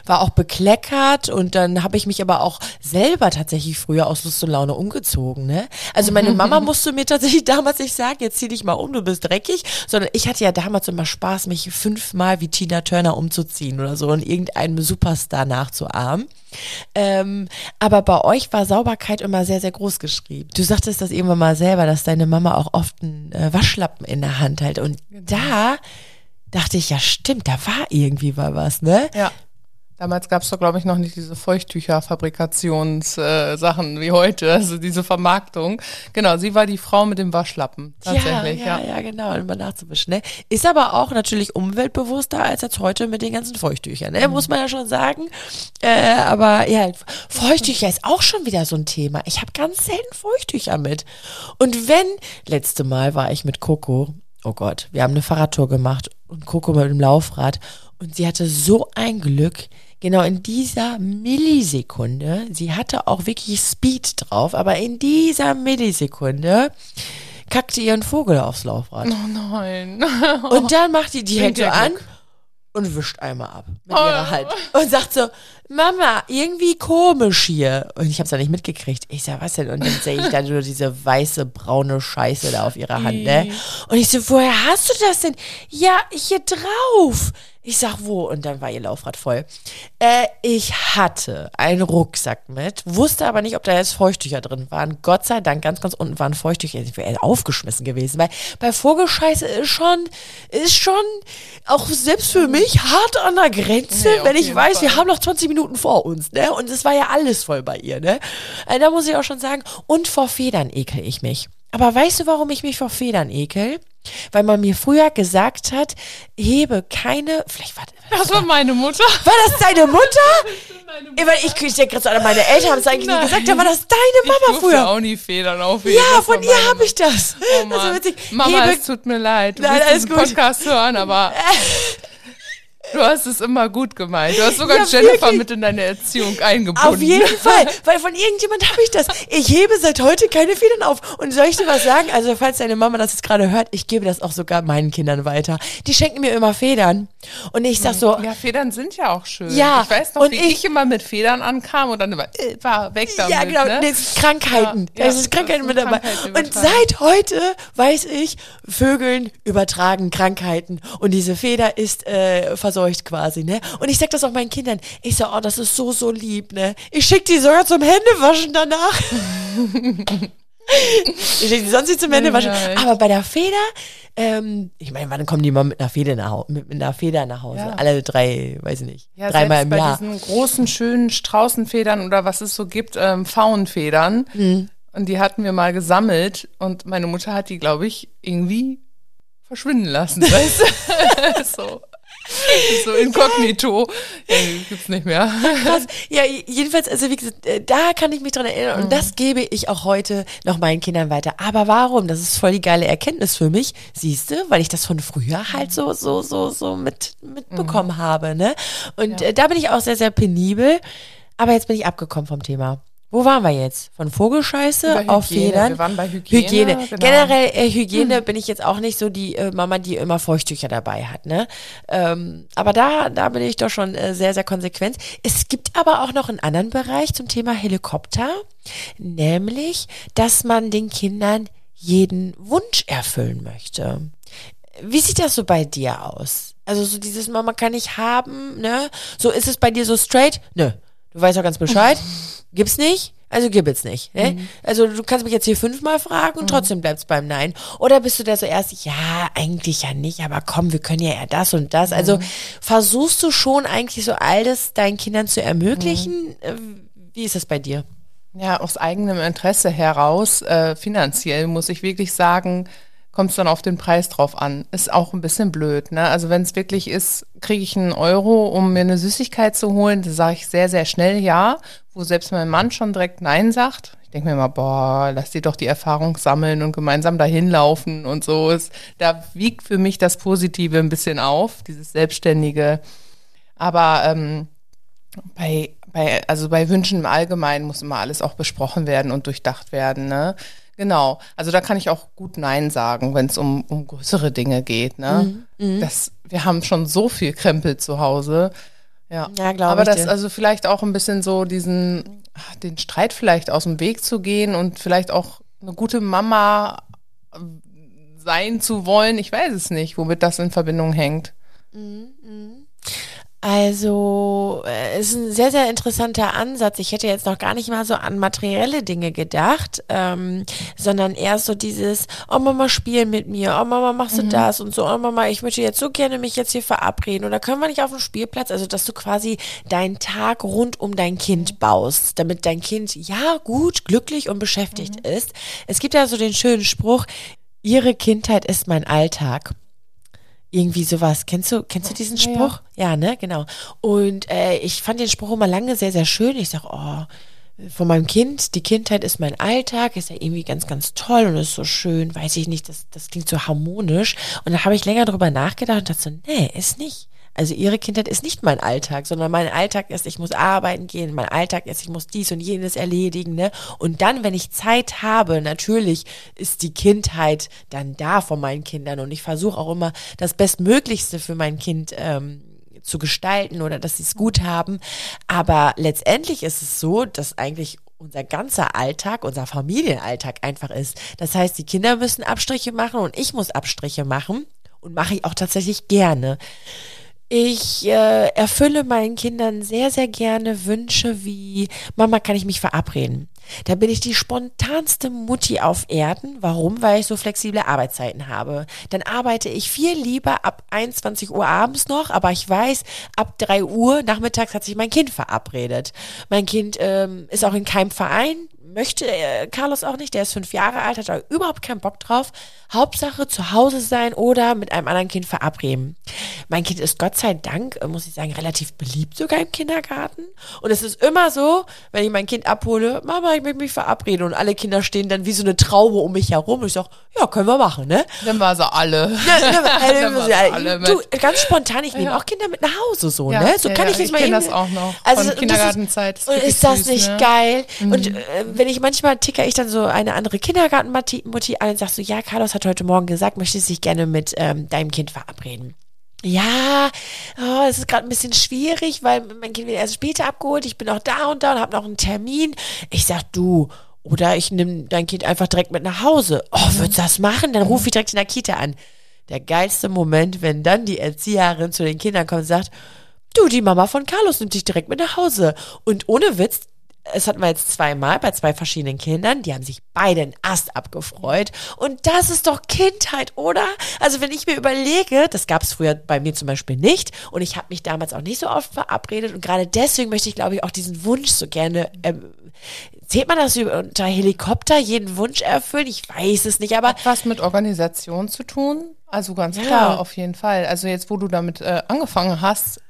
War auch bekleckert und dann habe ich mich aber auch selber tatsächlich früher aus Lust und Laune umgezogen, ne? Also meine [laughs] Mama musste mir tatsächlich [laughs] damals nicht sagen, jetzt zieh dich mal um, du bist dreckig, sondern ich hatte ja damals immer Spaß, mich fünfmal wie Tina Turner umzuziehen oder so und irgendeinem Superstar nachzuahmen. Ähm, aber bei euch war Sauberkeit immer sehr, sehr groß geschrieben. Du sagtest das irgendwann mal selber, dass deine Mama auch oft einen äh, Waschlappen in der Hand hält. Und da dachte ich, ja stimmt, da war irgendwie mal was, ne? Ja. Damals gab es doch, glaube ich, noch nicht diese Feuchttücher-Fabrikationssachen äh, wie heute, also diese Vermarktung. Genau, sie war die Frau mit dem Waschlappen. Tatsächlich, ja. Ja, ja, genau, immer nachzuwischen. Ne? Ist aber auch natürlich umweltbewusster als jetzt heute mit den ganzen Feuchttüchern, ne? Mhm. muss man ja schon sagen. Äh, aber ja, Feuchttücher ist auch schon wieder so ein Thema. Ich habe ganz selten Feuchttücher mit. Und wenn, letzte Mal war ich mit Coco, oh Gott, wir haben eine Fahrradtour gemacht und Coco mit dem Laufrad und sie hatte so ein Glück, genau in dieser Millisekunde, sie hatte auch wirklich Speed drauf, aber in dieser Millisekunde kackte ihren Vogel aufs Laufrad. Oh nein. Und dann macht die die Hände an und wischt einmal ab mit ihrer Hand und sagt so, Mama, irgendwie komisch hier. Und ich habe es ja nicht mitgekriegt. Ich sag, was denn? Und dann sehe ich da nur diese weiße, braune Scheiße da auf ihrer Hand, ne? Und ich so, woher hast du das denn? Ja, hier drauf. Ich sag, wo? Und dann war ihr Laufrad voll. Äh, ich hatte einen Rucksack mit, wusste aber nicht, ob da jetzt Feuchttücher drin waren. Gott sei Dank, ganz, ganz unten waren Feuchttücher. Ich wäre aufgeschmissen gewesen, weil bei Vogelscheiße ist schon, ist schon auch selbst für mich hart an der Grenze, auf wenn ich weiß, Fall. wir haben noch 20 Minuten vor uns, ne? Und es war ja alles voll bei ihr, ne? Äh, da muss ich auch schon sagen, und vor Federn ekel ich mich. Aber weißt du, warum ich mich vor Federn ekel? Weil man mir früher gesagt hat, hebe keine, vielleicht war Das war meine Mutter. war das deine [laughs] Mutter? Weil ich, ich denke gerade meine Eltern haben es eigentlich nie Nein. gesagt, aber war das deine Ich Mama durfte früher? auch nie Federn aufheben. Ja, Das von ihr habe ich das. Oh das Mann. witzig. Mama, Hebe, es tut mir leid. Du Nein, alles diesen gut. Podcast hören, aber [laughs] du hast es immer gut gemeint. Du hast sogar Ja, Jennifer wirklich. mit in deine Erziehung eingebunden. Auf jeden [laughs] Fall, weil von irgendjemand habe ich das. Ich hebe seit heute keine Federn auf. Und soll ich dir was sagen? Also, falls deine Mama das jetzt gerade hört, ich gebe das auch sogar meinen Kindern weiter. Die schenken mir immer Federn. Und ich sag so, Ja, Federn sind ja auch schön. Ja, Ich weiß noch, und wie ich- ich, immer mit Federn ankam und dann immer, äh, war weg damit. ja, genau, ne? das ist Krankheiten. Ja, das ist Krankheiten mit dabei. Und seit heute weiß ich, Vögeln übertragen Krankheiten. Und diese Feder ist äh, verseucht quasi, ne? Und ich sag das auch meinen Kindern. Ich sag, oh, das ist so, so lieb, ne? Ich schick die sogar zum Händewaschen danach. [laughs] ich schick die sonst nicht zum Händewaschen. Ja. Aber bei der Feder, ähm, ich meine, wann kommen die mal mit einer Feder nach Hause? Mit, mit einer Feder nach Hause? Ja. Alle drei, weiß ich nicht. Ja, dreimal im bei Jahr. diesen großen, schönen Straußenfedern oder was es so gibt, ähm, Faunfedern. Mhm. Und die hatten wir mal gesammelt und meine Mutter hat die, glaube ich, irgendwie verschwinden lassen, [laughs] weißt [laughs] so. [laughs] So inkognito. Ja, die gibt's nicht mehr. [laughs] Krass. Ja, jedenfalls, also wie gesagt, äh, da kann ich mich dran erinnern und das gebe ich auch heute noch meinen Kindern weiter. Aber warum? Das ist voll die geile Erkenntnis für mich, siehst du, weil ich das von früher halt so, so, so, so mit, mitbekommen habe, ne? Und äh, da bin ich auch sehr, sehr penibel. Aber jetzt bin ich abgekommen vom Thema. Wo waren wir jetzt? Von Vogelscheiße auf Hygiene. Federn? Wir waren bei Hygiene, genau. Hm. Generell äh, Hygiene bin ich jetzt auch nicht so die äh, Mama, die immer Feuchttücher dabei hat. Ne? Ähm, aber da, da bin ich doch schon äh, sehr, sehr konsequent. Es gibt aber auch noch einen anderen Bereich zum Thema Helikopter, nämlich, dass man den Kindern jeden Wunsch erfüllen möchte. Wie sieht das so bei dir aus? Also so dieses Mama kann ich haben, ne? So ist es bei dir so straight? Nö. Du weißt doch ganz Bescheid. Gibt's nicht? Also gib es nicht. Ne? Mhm. Also du kannst mich jetzt hier fünfmal fragen und trotzdem bleibst beim Nein. Oder bist du da so erst, ja, eigentlich ja nicht, aber komm, wir können ja eher das und das. Mhm. Also versuchst du schon eigentlich so all das deinen Kindern zu ermöglichen? Mhm. Äh, Wie ist das bei dir? Ja, aus eigenem Interesse heraus, äh, finanziell muss ich wirklich sagen, kommt es dann auf den Preis drauf an. Ist auch ein bisschen blöd, ne? Also wenn es wirklich ist, kriege ich einen Euro, um mir eine Süßigkeit zu holen, da sage ich sehr, sehr schnell ja, wo selbst mein Mann schon direkt Nein sagt. Ich denke mir immer, boah, lass die doch die Erfahrung sammeln und gemeinsam dahin laufen und so. Ist, da wiegt für mich das Positive ein bisschen auf, dieses Selbstständige. Aber ähm, bei, bei, also bei Wünschen im Allgemeinen muss immer alles auch besprochen werden und durchdacht werden, ne? Genau. Also da kann ich auch gut Nein sagen, wenn es um, um größere Dinge geht, ne? Mhm, Das, wir haben schon so viel Krempel zu Hause. Ja, Ja, glaub Aber ich das, dir. also vielleicht auch ein bisschen so diesen, ach, den Streit vielleicht aus dem Weg zu gehen und vielleicht auch eine gute Mama äh, sein zu wollen. Ich weiß es nicht, womit das in Verbindung hängt. Also, äh, ist ein sehr, sehr interessanter Ansatz. Ich hätte jetzt noch gar nicht mal so an materielle Dinge gedacht, ähm, sondern eher so dieses, oh Mama, spiel mit mir, oh Mama, machst du das und so, oh Mama, ich möchte jetzt so gerne mich jetzt hier verabreden oder können wir nicht auf dem Spielplatz? Also, dass du quasi deinen Tag rund um dein Kind baust, damit dein Kind ja gut, glücklich und beschäftigt ist. Es gibt ja so den schönen Spruch, ihre Kindheit ist mein Alltag. Irgendwie sowas. Kennst du, kennst du diesen Ja, ja. Spruch? Ja, ne, genau. Und äh, ich fand den Spruch immer lange sehr, sehr schön. Ich sag, oh, von meinem Kind, die Kindheit ist mein Alltag, ist ja irgendwie ganz, ganz toll und ist so schön, weiß ich nicht, das, das klingt so harmonisch. Und dann habe ich länger drüber nachgedacht und dachte so, nee, ist nicht. Also ihre Kindheit ist nicht mein Alltag, sondern mein Alltag ist, ich muss arbeiten gehen, mein Alltag ist, ich muss dies und jenes erledigen, ne? Und dann, wenn ich Zeit habe, natürlich ist die Kindheit dann da von meinen Kindern und ich versuche auch immer das Bestmöglichste für mein Kind ähm, zu gestalten oder dass sie es gut haben. Aber letztendlich ist es so, dass eigentlich unser ganzer Alltag, unser Familienalltag einfach ist. Das heißt, die Kinder müssen Abstriche machen und ich muss Abstriche machen und mache ich auch tatsächlich gerne. Ich äh, erfülle meinen Kindern sehr, sehr gerne Wünsche wie, Mama, kann ich mich verabreden? Da bin ich die spontanste Mutti auf Erden. Warum? Weil ich so flexible Arbeitszeiten habe. Dann arbeite ich viel lieber ab 21 Uhr abends noch, aber ich weiß, ab 3 Uhr nachmittags hat sich mein Kind verabredet. Mein Kind ähm, ist auch in keinem Verein, möchte äh, Carlos auch nicht, der ist fünf Jahre alt, hat da überhaupt keinen Bock drauf. Hauptsache zu Hause sein oder mit einem anderen Kind verabreden. Mein Kind ist Gott sei Dank, äh, muss ich sagen, relativ beliebt sogar im Kindergarten. Und es ist immer so, wenn ich mein Kind abhole, Mama, ich möchte mich verabreden und alle Kinder stehen dann wie so eine Traube um mich herum. Und ich sag, ja, können wir machen, ne? Dann war sie alle. Ja, Dann [laughs] sie alle du, mit. ganz spontan, ich nehme Ja. auch Kinder mit nach Hause so, Ja, ne? So ja, kann ich jetzt ich mal kenn eben. das auch noch Also, Kindergartenzeit. Ist, ist das süß, nicht ne? geil? Und äh, wenn ich manchmal ticker ich dann so eine andere Kindergartenmutti Mutti an und sag so, ja, Carlos hat heute Morgen gesagt, möchte sich gerne mit ähm, deinem Kind verabreden. Ja, oh, es ist gerade ein bisschen schwierig, weil mein Kind wird erst später abgeholt. Ich bin auch da und da und habe noch einen Termin. Ich sag, du, oder ich nehme dein Kind einfach direkt mit nach Hause. Oh, würdest du das machen? Dann rufe ich direkt in der Kita an. Der geilste Moment, wenn dann die Erzieherin zu den Kindern kommt und sagt, du, die Mama von Carlos nimmt dich direkt mit nach Hause. Und ohne Witz, es hatten wir jetzt zweimal bei zwei verschiedenen Kindern, die haben sich beide einen Ast abgefreut. Und das ist doch Kindheit, oder? Also wenn ich mir überlege, das gab es früher bei mir zum Beispiel nicht und ich habe mich damals auch nicht so oft verabredet und gerade deswegen möchte ich, glaube ich, auch diesen Wunsch so gerne, ähm, zählt man das unter Helikopter, jeden Wunsch erfüllen? Ich weiß es nicht, aber Hat was mit Organisation zu tun? Also ganz Ja. klar, auf jeden Fall. Also jetzt, wo du damit äh, angefangen hast,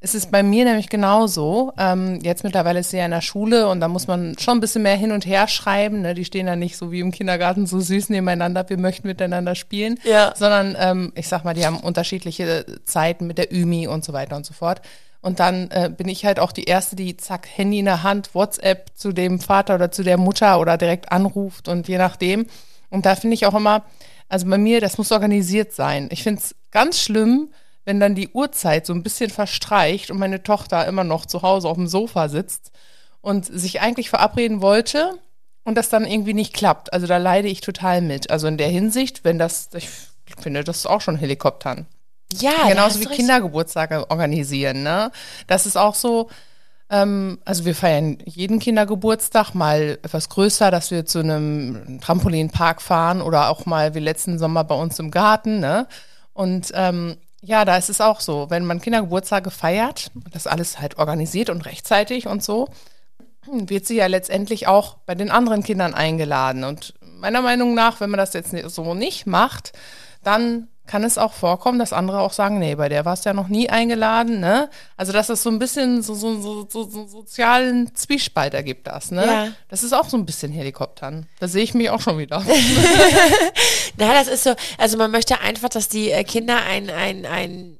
ist es bei mir nämlich genauso. Ähm, jetzt mittlerweile ist sie ja in der Schule und da muss man schon ein bisschen mehr hin und her schreiben. Ne? Die stehen da nicht so wie im Kindergarten so süß nebeneinander, wir möchten miteinander spielen. Ja. Sondern ähm, ich sag mal, die haben unterschiedliche Zeiten mit der Ümi und so weiter und so fort. Und dann äh, bin ich halt auch die Erste, die zack, Handy in der Hand, WhatsApp zu dem Vater oder zu der Mutter oder direkt anruft und je nachdem. Und da finde ich auch immer, also bei mir, das muss organisiert sein. Ich finde es ganz schlimm, wenn dann die Uhrzeit so ein bisschen verstreicht und meine Tochter immer noch zu Hause auf dem Sofa sitzt und sich eigentlich verabreden wollte und das dann irgendwie nicht klappt. Also da leide ich total mit. Also in der Hinsicht, wenn das, ich finde das ist auch schon Helikoptern. ja, Genauso wie recht. Kindergeburtstage organisieren, ne? Das ist auch so, ähm, also wir feiern jeden Kindergeburtstag mal etwas größer, dass wir zu einem Trampolinpark fahren oder auch mal wie letzten Sommer bei uns im Garten, ne? Und ähm, ja, da ist es auch so, wenn man Kindergeburtstage feiert, das alles halt organisiert und rechtzeitig und so, wird sie ja letztendlich auch bei den anderen Kindern eingeladen. Und meiner Meinung nach, wenn man das jetzt so nicht macht, dann kann es auch vorkommen, dass andere auch sagen, nee, bei der warst du ja noch nie eingeladen, ne? Also, dass es so ein bisschen so, so, so, so, so sozialen Zwiespalt ergibt das, ne? Ja. Das ist auch so ein bisschen Helikoptern. Da sehe ich mich auch schon wieder. [laughs] Na, das ist so, also man möchte einfach, dass die äh, Kinder ein, ein, ein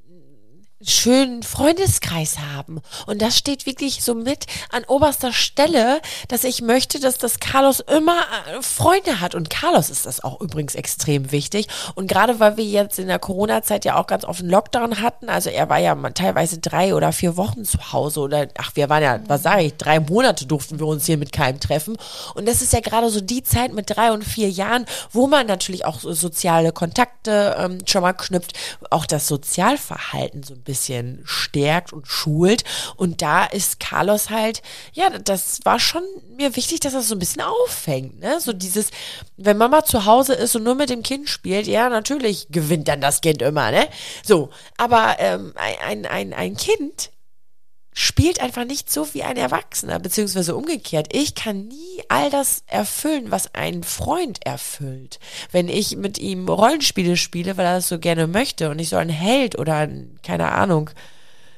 schönen Freundeskreis haben. Und das steht wirklich so mit an oberster Stelle, dass ich möchte, dass das Carlos immer äh, Freunde hat. Und Carlos ist das auch übrigens extrem wichtig. Und gerade weil wir jetzt in der Corona-Zeit ja auch ganz oft einen Lockdown hatten, also er war ja teilweise drei oder vier Wochen zu Hause oder, ach, wir waren ja, was sage ich, drei Monate durften wir uns hier mit keinem treffen. Und das ist ja gerade so die Zeit mit drei und vier Jahren, wo man natürlich auch so soziale Kontakte ähm, schon mal knüpft, auch das Sozialverhalten so ein bisschen stärkt und schult. Und da ist Carlos halt, ja, das war schon mir wichtig, dass das so ein bisschen auffängt, ne? So dieses, wenn Mama zu Hause ist und nur mit dem Kind spielt, ja, natürlich gewinnt dann das Kind immer, ne? So, aber ähm, ein, ein, ein Kind spielt einfach nicht so wie ein Erwachsener, beziehungsweise umgekehrt. Ich kann nie all das erfüllen, was ein Freund erfüllt. Wenn ich mit ihm Rollenspiele spiele, weil er das so gerne möchte und ich soll ein Held oder ein, keine Ahnung,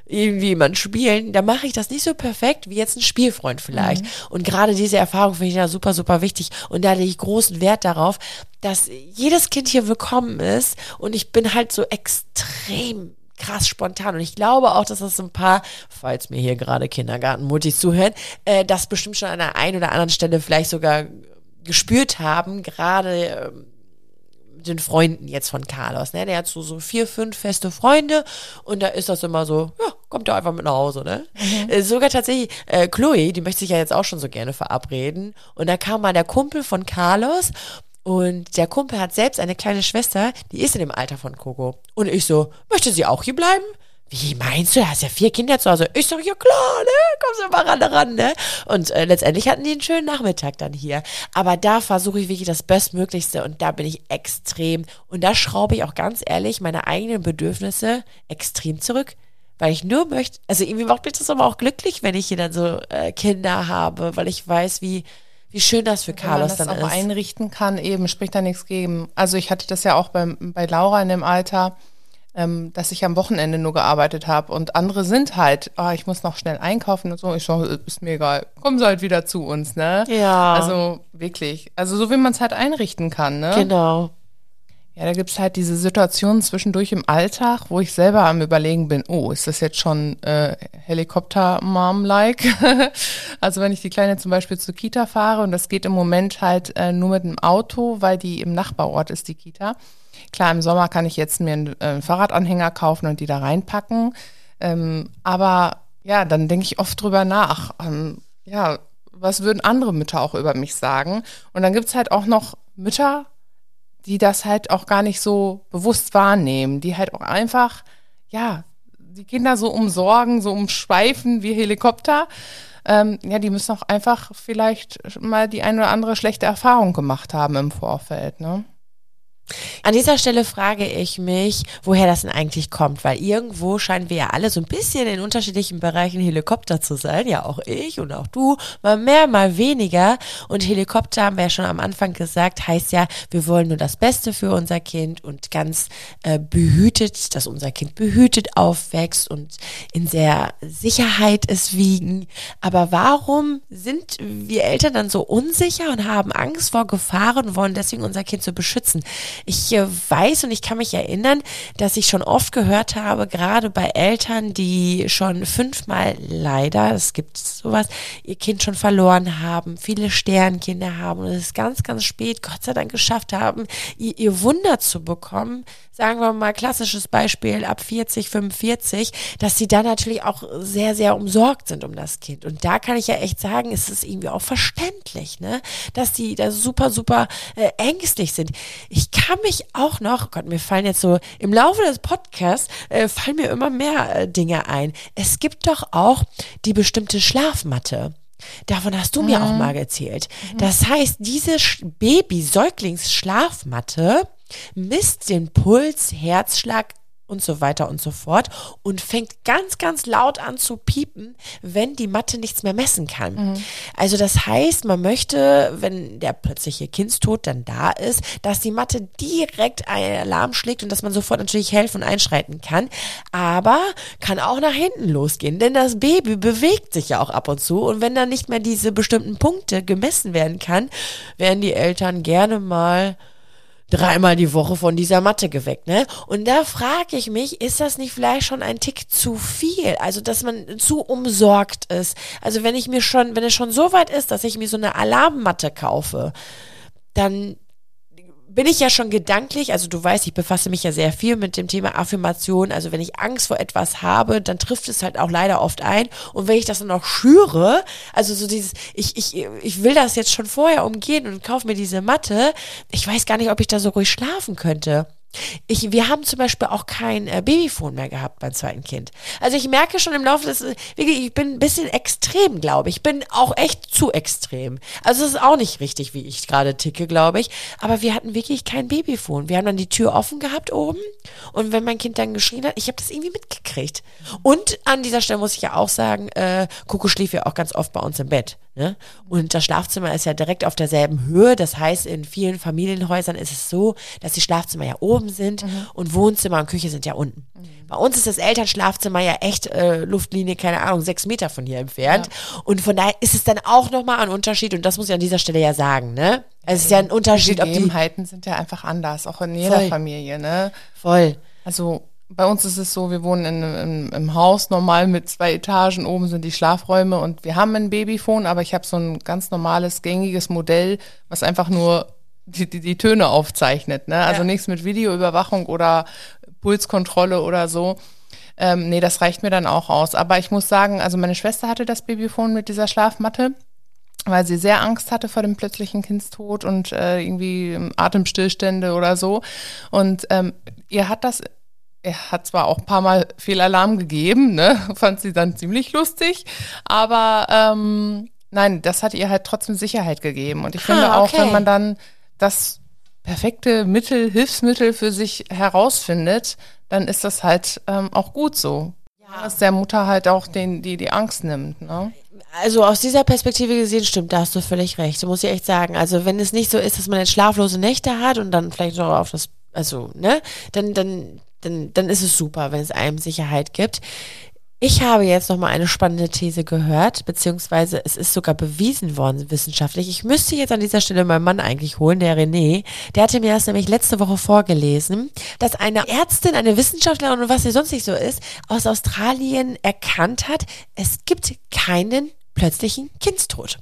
irgendwie jemand spielen, dann mache ich das nicht so perfekt wie jetzt ein Spielfreund vielleicht. Mhm. Und gerade diese Erfahrung finde ich ja super, super wichtig. Und da lege ich großen Wert darauf, dass jedes Kind hier willkommen ist. Und ich bin halt so extrem krass spontan. Und ich glaube auch, dass das ein paar, falls mir hier gerade Kindergartenmutis zuhören, äh, das bestimmt schon an der einen oder anderen Stelle vielleicht sogar gespürt haben, gerade äh, den Freunden jetzt von Carlos, ne? Der hat so, so vier, fünf feste Freunde und da ist das immer so, ja, kommt er einfach mit nach Hause, ne? Mhm. Äh, sogar tatsächlich, äh, Chloe, die möchte sich ja jetzt auch schon so gerne verabreden. Und da kam mal der Kumpel von Carlos und der Kumpel hat selbst eine kleine Schwester, die ist in dem Alter von Coco. Und ich so, möchte sie auch hier bleiben? Wie meinst du, du hast ja vier Kinder zu Hause. Ich sag, ja klar, ne? Kommst du mal ran, ran, ne? Und äh, letztendlich hatten die einen schönen Nachmittag dann hier. Aber da versuche ich wirklich das Bestmöglichste und da bin ich extrem. Und da schraube ich auch ganz ehrlich meine eigenen Bedürfnisse extrem zurück. Weil ich nur möchte, also irgendwie macht mich das aber auch glücklich, wenn ich hier dann so äh, Kinder habe, weil ich weiß, wie, wie schön das für Carlos Wenn man das dann auch ist. einrichten kann, eben spricht da nichts gegen. Also ich hatte das ja auch bei, bei Laura in dem Alter, ähm, dass ich am Wochenende nur gearbeitet habe und andere sind halt, oh, ich muss noch schnell einkaufen und so. Ich so, ist mir egal, kommen sie halt wieder zu uns, ne? Ja. Also wirklich, also so wie man es halt einrichten kann, ne? Genau. Ja, da gibt's halt diese Situationen zwischendurch im Alltag, wo ich selber am Überlegen bin, oh, ist das jetzt schon äh, Helikopter-Mom-like? [laughs] also wenn ich die Kleine zum Beispiel zur Kita fahre und das geht im Moment halt äh, nur mit dem Auto, weil die im Nachbarort ist, die Kita. Klar, im Sommer kann ich jetzt mir einen, äh, Fahrradanhänger kaufen und die da reinpacken. Ähm, aber ja, dann denke ich oft drüber nach. Ähm, ja, was würden andere Mütter auch über mich sagen? Und dann gibt's halt auch noch Mütter, die das halt auch gar nicht so bewusst wahrnehmen, die halt auch einfach, ja, die Kinder so umsorgen, so umschweifen wie Helikopter. Ähm, ja, die müssen auch einfach vielleicht mal die eine oder andere schlechte Erfahrung gemacht haben im Vorfeld, ne? An dieser Stelle frage ich mich, woher das denn eigentlich kommt, weil irgendwo scheinen wir ja alle so ein bisschen in unterschiedlichen Bereichen Helikopter zu sein, ja auch ich und auch du, mal mehr, mal weniger. Und Helikopter haben wir ja schon am Anfang gesagt, heißt ja, wir wollen nur das Beste für unser Kind und ganz äh, behütet, dass unser Kind behütet aufwächst und in sehr Sicherheit es wiegen. Aber warum sind wir Eltern dann so unsicher und haben Angst vor Gefahren und wollen deswegen unser Kind so beschützen? Ich äh, weiß und ich kann mich erinnern, dass ich schon oft gehört habe, gerade bei Eltern, die schon fünfmal leider, es gibt sowas, ihr Kind schon verloren haben, viele Sternkinder haben und es ganz, ganz spät, Gott sei Dank, geschafft haben, ihr, ihr Wunder zu bekommen, sagen wir mal klassisches Beispiel ab 40, 45, dass sie dann natürlich auch sehr, sehr umsorgt sind um das Kind. Und da kann ich ja echt sagen, ist es irgendwie auch verständlich, ne, dass die da super, super äh, ängstlich sind. Ich kann mich auch noch, Gott, mir fallen jetzt so im Laufe des Podcasts äh, fallen mir immer mehr äh, Dinge ein. Es gibt doch auch die bestimmte Schlafmatte. Davon hast du mir auch mal erzählt. Das heißt, diese Baby-Säuglings-Schlafmatte misst den Puls, Herzschlag und so weiter und so fort und fängt ganz, ganz laut an zu piepen, wenn die Matte nichts mehr messen kann. Mhm. Also das heißt, man möchte, wenn der plötzliche Kindstod dann da ist, dass die Matte direkt einen Alarm schlägt und dass man sofort natürlich helfen und einschreiten kann, aber kann auch nach hinten losgehen, denn das Baby bewegt sich ja auch ab und zu und wenn dann nicht mehr diese bestimmten Punkte gemessen werden kann, werden die Eltern gerne mal dreimal die Woche von dieser Matte geweckt, ne? Und da frage ich mich, ist das nicht vielleicht schon ein Tick zu viel? Also, dass man zu umsorgt ist. Also, wenn ich mir schon, wenn es schon so weit ist, dass ich mir so eine Alarmmatte kaufe, dann bin ich ja schon gedanklich, also du weißt, ich befasse mich ja sehr viel mit dem Thema Affirmation. Also wenn ich Angst vor etwas habe, dann trifft es halt auch leider oft ein. Und wenn ich das dann noch schüre, also so dieses, ich, ich, ich will das jetzt schon vorher umgehen und kaufe mir diese Matte, ich weiß gar nicht, ob ich da so ruhig schlafen könnte. Ich, wir haben zum Beispiel auch kein äh, Babyphone mehr gehabt beim zweiten Kind. Also ich merke schon im Laufe des, wirklich, ich bin ein bisschen extrem, glaube ich. Ich bin auch echt zu extrem. Also es ist auch nicht richtig, wie ich gerade ticke, glaube ich. Aber wir hatten wirklich kein Babyphone. Wir haben dann die Tür offen gehabt oben und wenn mein Kind dann geschrien hat, ich habe das irgendwie mitgekriegt. Und an dieser Stelle muss ich ja auch sagen, äh, Coco schlief ja auch ganz oft bei uns im Bett. Ne? Und das Schlafzimmer ist ja direkt auf derselben Höhe. Das heißt, in vielen Familienhäusern ist es so, dass die Schlafzimmer ja oben sind mhm. und Wohnzimmer und Küche sind ja unten. Mhm. Bei uns ist das Elternschlafzimmer ja echt äh, Luftlinie, keine Ahnung, sechs Meter von hier entfernt. Ja. Und von daher ist es dann auch nochmal ein Unterschied. Und das muss ich an dieser Stelle ja sagen, ne? Es ist ja ein Unterschied, die Gegebenheiten sind ja einfach anders, auch in jeder Voll. Familie, ne? Voll. Also bei uns ist es so, wir wohnen in, in, im Haus normal mit zwei Etagen, oben sind die Schlafräume und wir haben ein Babyphone, aber ich habe so ein ganz normales, gängiges Modell, was einfach nur die, die, die Töne aufzeichnet. Ne? Also ja. nichts mit Videoüberwachung oder Pulskontrolle oder so. Ähm, nee, das reicht mir dann auch aus. Aber ich muss sagen, also meine Schwester hatte das Babyphone mit dieser Schlafmatte weil sie sehr Angst hatte vor dem plötzlichen Kindstod und äh, irgendwie Atemstillstände oder so. Und ähm, ihr hat das er hat zwar auch ein paar Mal Fehlalarm gegeben, ne? [laughs] fand sie dann ziemlich lustig, aber ähm, nein, das hat ihr halt trotzdem Sicherheit gegeben. Und ich finde ah, okay. auch, wenn man dann das perfekte Mittel, Hilfsmittel für sich herausfindet, dann ist das halt ähm, auch gut so. Ja. Dass der Mutter halt auch den, die, die Angst nimmt. Ne? Also aus dieser Perspektive gesehen stimmt, da hast du völlig recht. muss ich echt sagen. Also wenn es nicht so ist, dass man jetzt schlaflose Nächte hat und dann vielleicht noch auf das also, ne, dann, dann dann, dann ist es super, wenn es einem Sicherheit gibt. Ich habe jetzt noch mal eine spannende These gehört, beziehungsweise es ist sogar bewiesen worden wissenschaftlich. Ich müsste jetzt an dieser Stelle meinen Mann eigentlich holen, der René. Der hatte mir das nämlich letzte Woche vorgelesen, dass eine Ärztin, eine Wissenschaftlerin und was sie sonst nicht so ist, aus Australien erkannt hat, es gibt keinen plötzlichen Kindstod.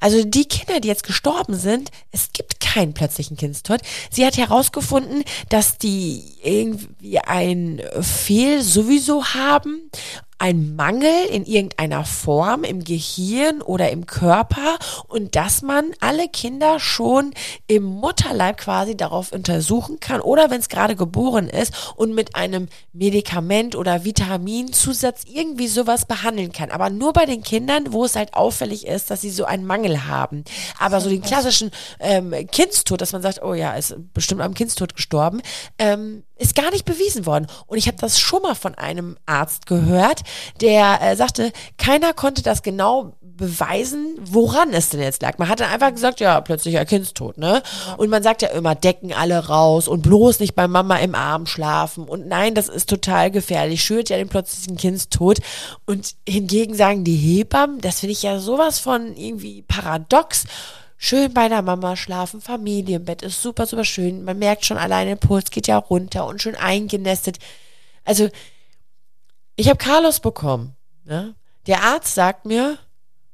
Also die Kinder, die jetzt gestorben sind, es gibt keinen plötzlichen Kindstod. Sie hat herausgefunden, dass die irgendwie ein Fehl sowieso haben ein Mangel in irgendeiner Form im Gehirn oder im Körper und dass man alle Kinder schon im Mutterleib quasi darauf untersuchen kann oder wenn es gerade geboren ist und mit einem Medikament oder Vitaminzusatz irgendwie sowas behandeln kann. Aber nur bei den Kindern, wo es halt auffällig ist, dass sie so einen Mangel haben. Aber so den klassischen ähm, Kindstod, dass man sagt, oh ja, ist bestimmt am Kindstod gestorben, ähm, ist gar nicht bewiesen worden. Und ich habe das schon mal von einem Arzt gehört, der äh, sagte, keiner konnte das genau beweisen, woran es denn jetzt lag. Man hat dann einfach gesagt, ja, plötzlich Kindstod, ne? Und man sagt ja immer, decken alle raus und bloß nicht bei Mama im Arm schlafen. Und nein, das ist total gefährlich, schürt ja den plötzlichen Kindstod. Und hingegen sagen die Hebammen, das finde ich ja sowas von irgendwie paradox schön bei der Mama schlafen, Familienbett ist super, super schön. Man merkt schon alleine, der Puls geht ja runter und schön eingenestet. Also, ich habe Carlos bekommen. Ne? Der Arzt sagt mir,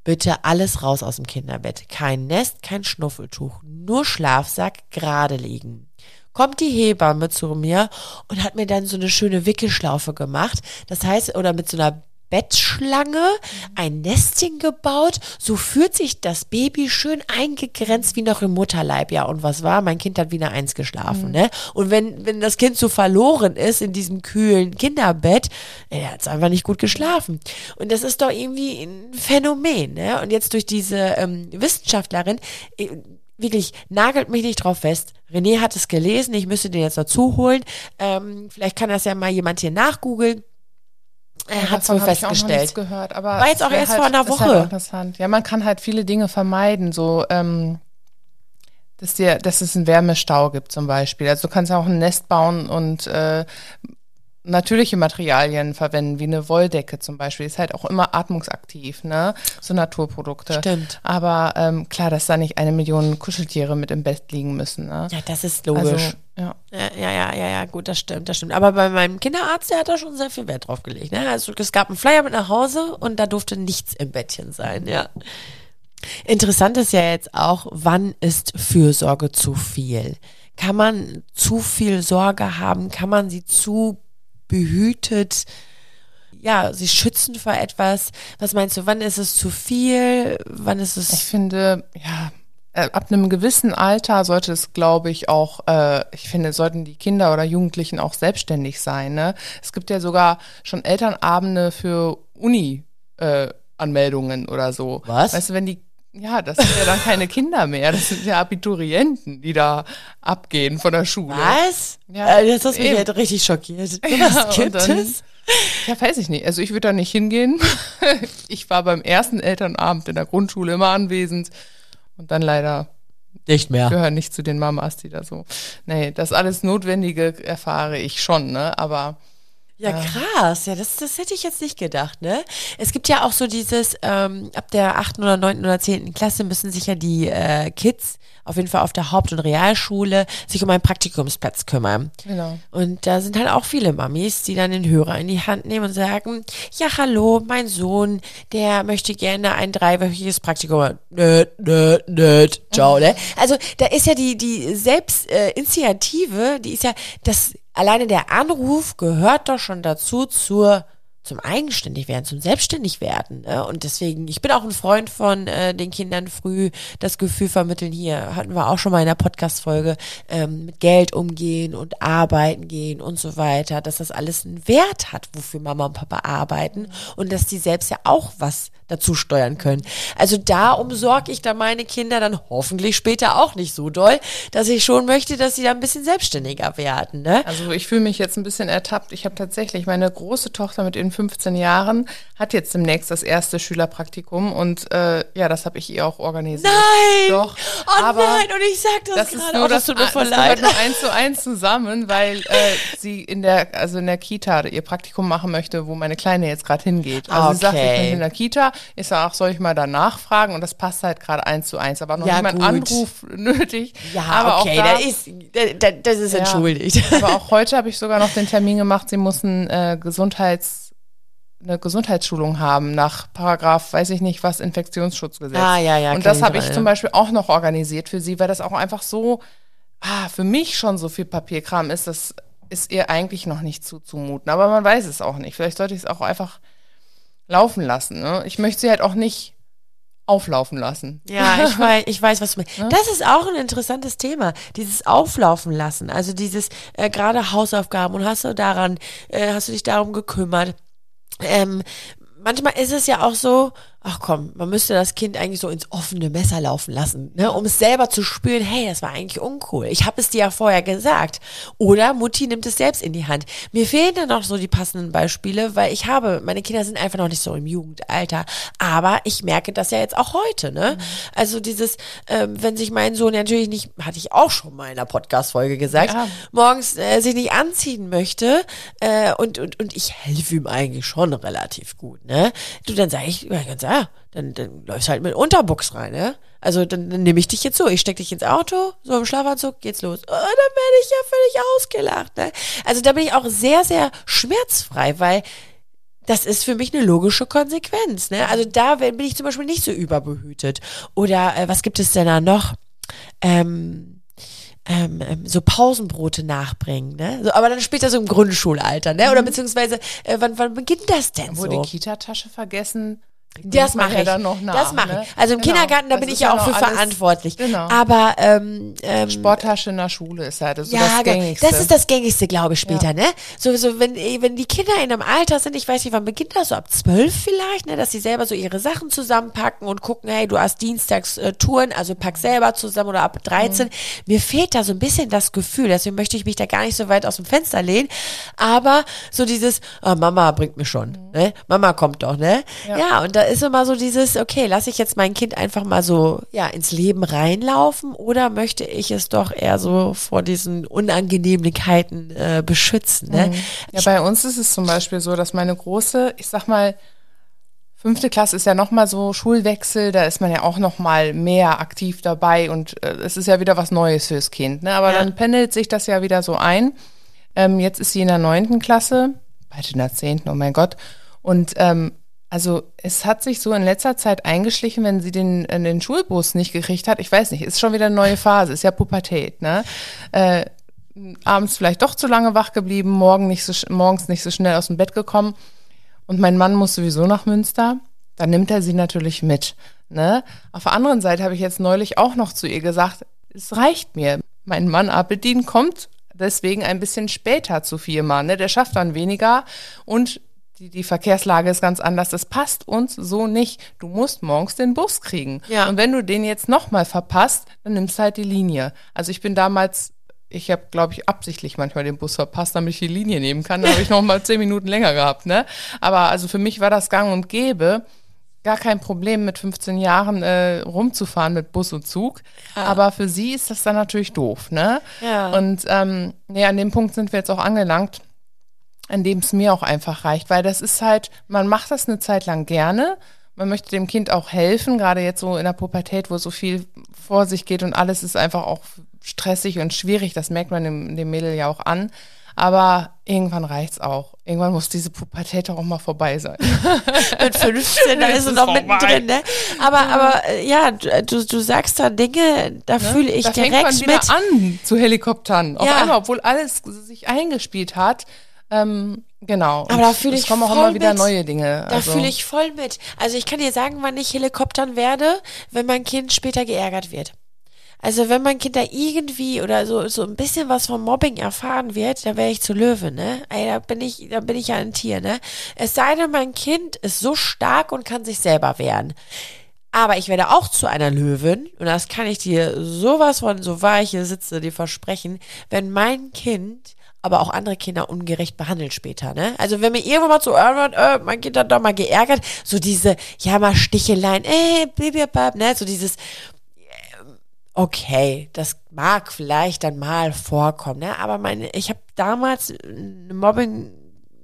bitte alles raus aus dem Kinderbett. Kein Nest, kein Schnuffeltuch, nur Schlafsack gerade liegen. Kommt die Hebamme zu mir und hat mir dann so eine schöne Wickelschlaufe gemacht. Das heißt, oder mit so einer Bettschlange ein Nestchen gebaut. So fühlt sich das Baby schön eingegrenzt wie noch im Mutterleib. Ja, und was war? Mein Kind hat wie eine Eins geschlafen, mhm. ne? Und wenn, wenn das Kind so verloren ist in diesem kühlen Kinderbett, er hat es einfach nicht gut geschlafen. Und das ist doch irgendwie ein Phänomen, ne? Und jetzt durch diese ähm, Wissenschaftlerin, äh, wirklich nagelt mich nicht drauf fest. René hat es gelesen, ich müsste den jetzt dazu holen. Ähm, vielleicht kann das ja mal jemand hier nachgoogeln. Er hat es wohl festgestellt. gehört, aber War jetzt auch erst halt, vor einer Woche. Halt interessant. Ja, man kann halt viele Dinge vermeiden, so ähm, dass dir, dass es einen Wärmestau gibt zum Beispiel. Also du kannst ja auch ein Nest bauen und äh, natürliche Materialien verwenden, wie eine Wolldecke zum Beispiel. Ist halt auch immer atmungsaktiv, ne? So Naturprodukte. Stimmt. Aber ähm, klar, dass da nicht eine Million Kuscheltiere mit im Bett liegen müssen, ne? Ja, das ist logisch. Also, ja. Ja, ja, ja, ja, gut, das stimmt, das stimmt. Aber bei meinem Kinderarzt, der hat da schon sehr viel Wert drauf gelegt. Ne? Also es gab einen Flyer mit nach Hause und da durfte nichts im Bettchen sein, ja. Interessant ist ja jetzt auch, wann ist Fürsorge zu viel? Kann man zu viel Sorge haben? Kann man sie zu behütet, ja, sie schützen vor etwas? Was meinst du, wann ist es zu viel? Wann ist es? Ich finde, ja, äh, ab einem gewissen Alter sollte es, glaube ich, auch, äh, ich finde, sollten die Kinder oder Jugendlichen auch selbstständig sein. Ne? Es gibt ja sogar schon Elternabende für Uni-Anmeldungen äh, oder so. Was? Weißt du, wenn die ja, das sind ja dann keine Kinder mehr. Das sind ja Abiturienten, die da abgehen von der Schule. Was? Ja, äh, das hat mich eben. jetzt richtig schockiert. [laughs] Ja, Was gibt dann- es? Ja, weiß ich nicht. Also ich würde da nicht hingehen. [laughs] Ich war beim ersten Elternabend in der Grundschule immer anwesend und dann leider Nicht mehr. gehören nicht zu den Mamas, die da so. Nee, das alles Notwendige erfahre ich schon, ne? Aber Ja, krass. Ja, das, das hätte ich jetzt nicht gedacht, ne? Es gibt ja auch so dieses, ähm, ab der achten oder neunten oder zehnten Klasse müssen sich ja die äh, Kids auf jeden Fall auf der Haupt- und Realschule sich um einen Praktikumsplatz kümmern. Genau. Und da sind halt auch viele Mamis, die dann den Hörer in die Hand nehmen und sagen, ja, hallo, mein Sohn, der möchte gerne ein dreiwöchiges Praktikum. Nöt, nöt, nöt, ciao, ne? Also da ist ja die, die Selbstinitiative, äh, die ist ja, das, alleine der Anruf gehört doch schon dazu zur zum Eigenständigwerden, zum Selbstständigwerden. Ne? Und deswegen, ich bin auch ein Freund von äh, den Kindern früh das Gefühl vermitteln. Hier hatten wir auch schon mal in der Podcast-Folge ähm, mit Geld umgehen und arbeiten gehen und so weiter, dass das alles einen Wert hat, wofür Mama und Papa arbeiten und dass die selbst ja auch was dazu steuern können. Also da umsorge ich dann meine Kinder dann hoffentlich später auch nicht so doll, dass ich schon möchte, dass sie da ein bisschen selbstständiger werden. Ne? Also ich fühle mich jetzt ein bisschen ertappt. Ich habe tatsächlich meine große Tochter mit ihren 15 Jahren hat jetzt demnächst das erste Schülerpraktikum und äh, ja, das habe ich ihr auch organisiert. Nein! Doch. Oh aber nein, und ich sag das, das ist gerade, nur oh, das, das tut mir voll das leid. nur eins zu eins zusammen, weil äh, sie in der also in der Kita ihr Praktikum machen möchte, wo meine Kleine jetzt gerade hingeht. Also sie sagt, ich Okay. bin in der Kita. Ich sage, ach, soll ich mal da nachfragen? Und das passt halt gerade eins zu eins. Aber noch Ja, niemand. Anruf nötig. Ja, aber okay, auch da, ist, da, da, das ist Ja. entschuldigt. [laughs] aber auch heute habe ich sogar noch den Termin gemacht, sie mussten äh, Gesundheits eine Gesundheitsschulung haben nach Paragraph, weiß ich nicht was, Infektionsschutzgesetz. Ah, ja, ja, Und das habe ich zum Beispiel auch noch organisiert für sie, weil das auch einfach so, ah, für mich schon so viel Papierkram ist, das ist ihr eigentlich noch nicht zuzumuten. Aber man weiß es auch nicht. Vielleicht sollte ich es auch einfach laufen lassen. Ne? Ich möchte sie halt auch nicht auflaufen lassen. Ja, ich [laughs] weiß, ich weiß, was du meinst. Das ist auch ein interessantes Thema, dieses Auflaufen lassen, also dieses äh, gerade Hausaufgaben und hast du daran, äh, hast du dich darum gekümmert. Ähm, manchmal ist es ja auch so, ach komm, man müsste das Kind eigentlich so ins offene Messer laufen lassen, ne, um es selber zu spüren, hey, das war eigentlich uncool. Ich habe es dir ja vorher gesagt. Oder Mutti nimmt es selbst in die Hand. Mir fehlen dann noch so die passenden Beispiele, weil ich habe, meine Kinder sind einfach noch nicht so im Jugendalter, aber ich merke das ja jetzt auch heute, ne? Also dieses, ähm, wenn sich mein Sohn natürlich nicht, hatte ich auch schon mal in einer Podcast-Folge gesagt, Ja. morgens äh, sich nicht anziehen möchte äh, und, und, und ich helfe ihm eigentlich schon relativ gut, ne? Du, dann sage ich, ganz ja, dann, dann läufst halt mit Unterbuchs rein, ne? Also dann, dann nehme ich dich jetzt so, ich steck dich ins Auto, so im Schlafanzug, geht's los. Oh, dann werde ich ja völlig ausgelacht, ne? Also da bin ich auch sehr, sehr schmerzfrei, weil das ist für mich eine logische Konsequenz. Ne? Also da bin ich zum Beispiel nicht so überbehütet. Oder äh, was gibt es denn da noch? Ähm, ähm, ähm, so Pausenbrote nachbringen, ne? So, aber dann später so im Grundschulalter, ne? Oder beziehungsweise, äh, wann, wann beginnt das denn Wo so? die Kita-Tasche vergessen. Das mache ja ich. dann noch nach, das mache ne? ich. Also im Genau. Kindergarten, da Das bin ich ja auch für verantwortlich. Genau. Aber ähm, ähm, Sporttasche in der Schule ist halt so ja, das. Gängigste. das ist das Gängigste, glaube ich, später, ne? So, so wenn, wenn die Kinder in einem Alter sind, ich weiß nicht, wann beginnt das, so ab zwölf vielleicht, ne, dass sie selber so ihre Sachen zusammenpacken und gucken, hey, du hast dienstags äh, Touren, also pack selber zusammen oder ab 13. Mhm. Mir fehlt da so ein bisschen das Gefühl, deswegen möchte ich mich da gar nicht so weit aus dem Fenster lehnen, aber so dieses, oh, Mama bringt mich schon, ne? Mama kommt doch, ne? Ja, Mhm. Ja. und da ist immer so dieses, okay, lasse ich jetzt mein Kind einfach mal so ja ins Leben reinlaufen oder möchte ich es doch eher so vor diesen Unangenehmlichkeiten äh, beschützen? Ne? Mhm. Ja, bei uns ist es zum Beispiel so, dass meine große, ich sag mal, Fünfte Klasse ist ja nochmal so Schulwechsel, da ist man ja auch nochmal mehr aktiv dabei und äh, es ist ja wieder was Neues fürs Kind. Ne? Aber Ja. dann pendelt sich das ja wieder so ein. Ähm, jetzt ist sie in der neunten Klasse, bald in der zehnten, oh mein Gott. Und ähm, also es hat sich so in letzter Zeit eingeschlichen, wenn sie den, äh, den Schulbus nicht gekriegt hat. Ich weiß nicht, ist schon wieder eine neue Phase, ist ja Pubertät, ne? Äh, abends vielleicht doch zu lange wach geblieben, morgen nicht so, morgens nicht so schnell aus dem Bett gekommen. Und mein Mann muss sowieso nach Münster. Dann nimmt er sie natürlich mit. Ne? Auf der anderen Seite habe ich jetzt neulich auch noch zu ihr gesagt, es reicht mir. Mein Mann Abedin kommt deswegen ein bisschen später zu Firma. Ne? Der schafft dann weniger und die, die Verkehrslage ist ganz anders. Das passt uns so nicht. Du musst morgens den Bus kriegen. Ja. Und wenn du den jetzt nochmal verpasst, dann nimmst du halt die Linie. Also ich bin damals, ich habe, glaube ich, absichtlich manchmal den Bus verpasst, damit ich die Linie nehmen kann. Dann habe ich noch mal zehn Minuten länger gehabt. Ne? Aber also für mich war das gang und gäbe. Gar kein Problem, mit 15 Jahren äh, rumzufahren mit Bus und Zug. Aber für sie ist das dann natürlich doof. Ne? Ja. Und ähm, nee, an dem Punkt sind wir jetzt auch angelangt an dem es mir auch einfach reicht, weil das ist halt, man macht das eine Zeit lang gerne, man möchte dem Kind auch helfen, gerade jetzt so in der Pubertät, wo so viel vor sich geht und alles ist einfach auch stressig und schwierig, das merkt man dem, dem Mädel ja auch an. Aber irgendwann reicht's auch. Irgendwann muss diese Pubertät auch mal vorbei sein. [laughs] mit 15, da ist sie ist noch vorbei. mittendrin, ne? Aber, aber äh, ja, du, du sagst da Dinge, da fühle ich da fängt man direkt wieder mit. an zu Helikoptern. Auf Ja. einmal, obwohl alles sich eingespielt hat. Ähm, genau. Aber Und da fühle ich kommen auch voll immer wieder mit. neue Dinge. Da also. fühle ich voll mit. Also ich kann dir sagen, wann ich Helikoptern werde, wenn mein Kind später geärgert wird. Also wenn mein Kind da irgendwie oder so, so ein bisschen was vom Mobbing erfahren wird, dann wäre ich zu Löwe, ne? Ey, da bin ich, da bin ich ja ein Tier, ne? Es sei denn, mein Kind ist so stark und kann sich selber wehren. Aber ich werde auch zu einer Löwin, und das kann ich dir sowas von, so wahr ich hier sitze, dir versprechen, wenn mein Kind aber auch andere Kinder ungerecht behandelt später, ne? Also wenn mir irgendwann mal zu hören wird, äh, mein Kind hat doch mal geärgert, so diese, ja mal Sticheleien, äh, bibibab, ne? So dieses, ähm, okay, das mag vielleicht dann mal vorkommen, ne? Aber meine, ich habe damals eine Mobbing,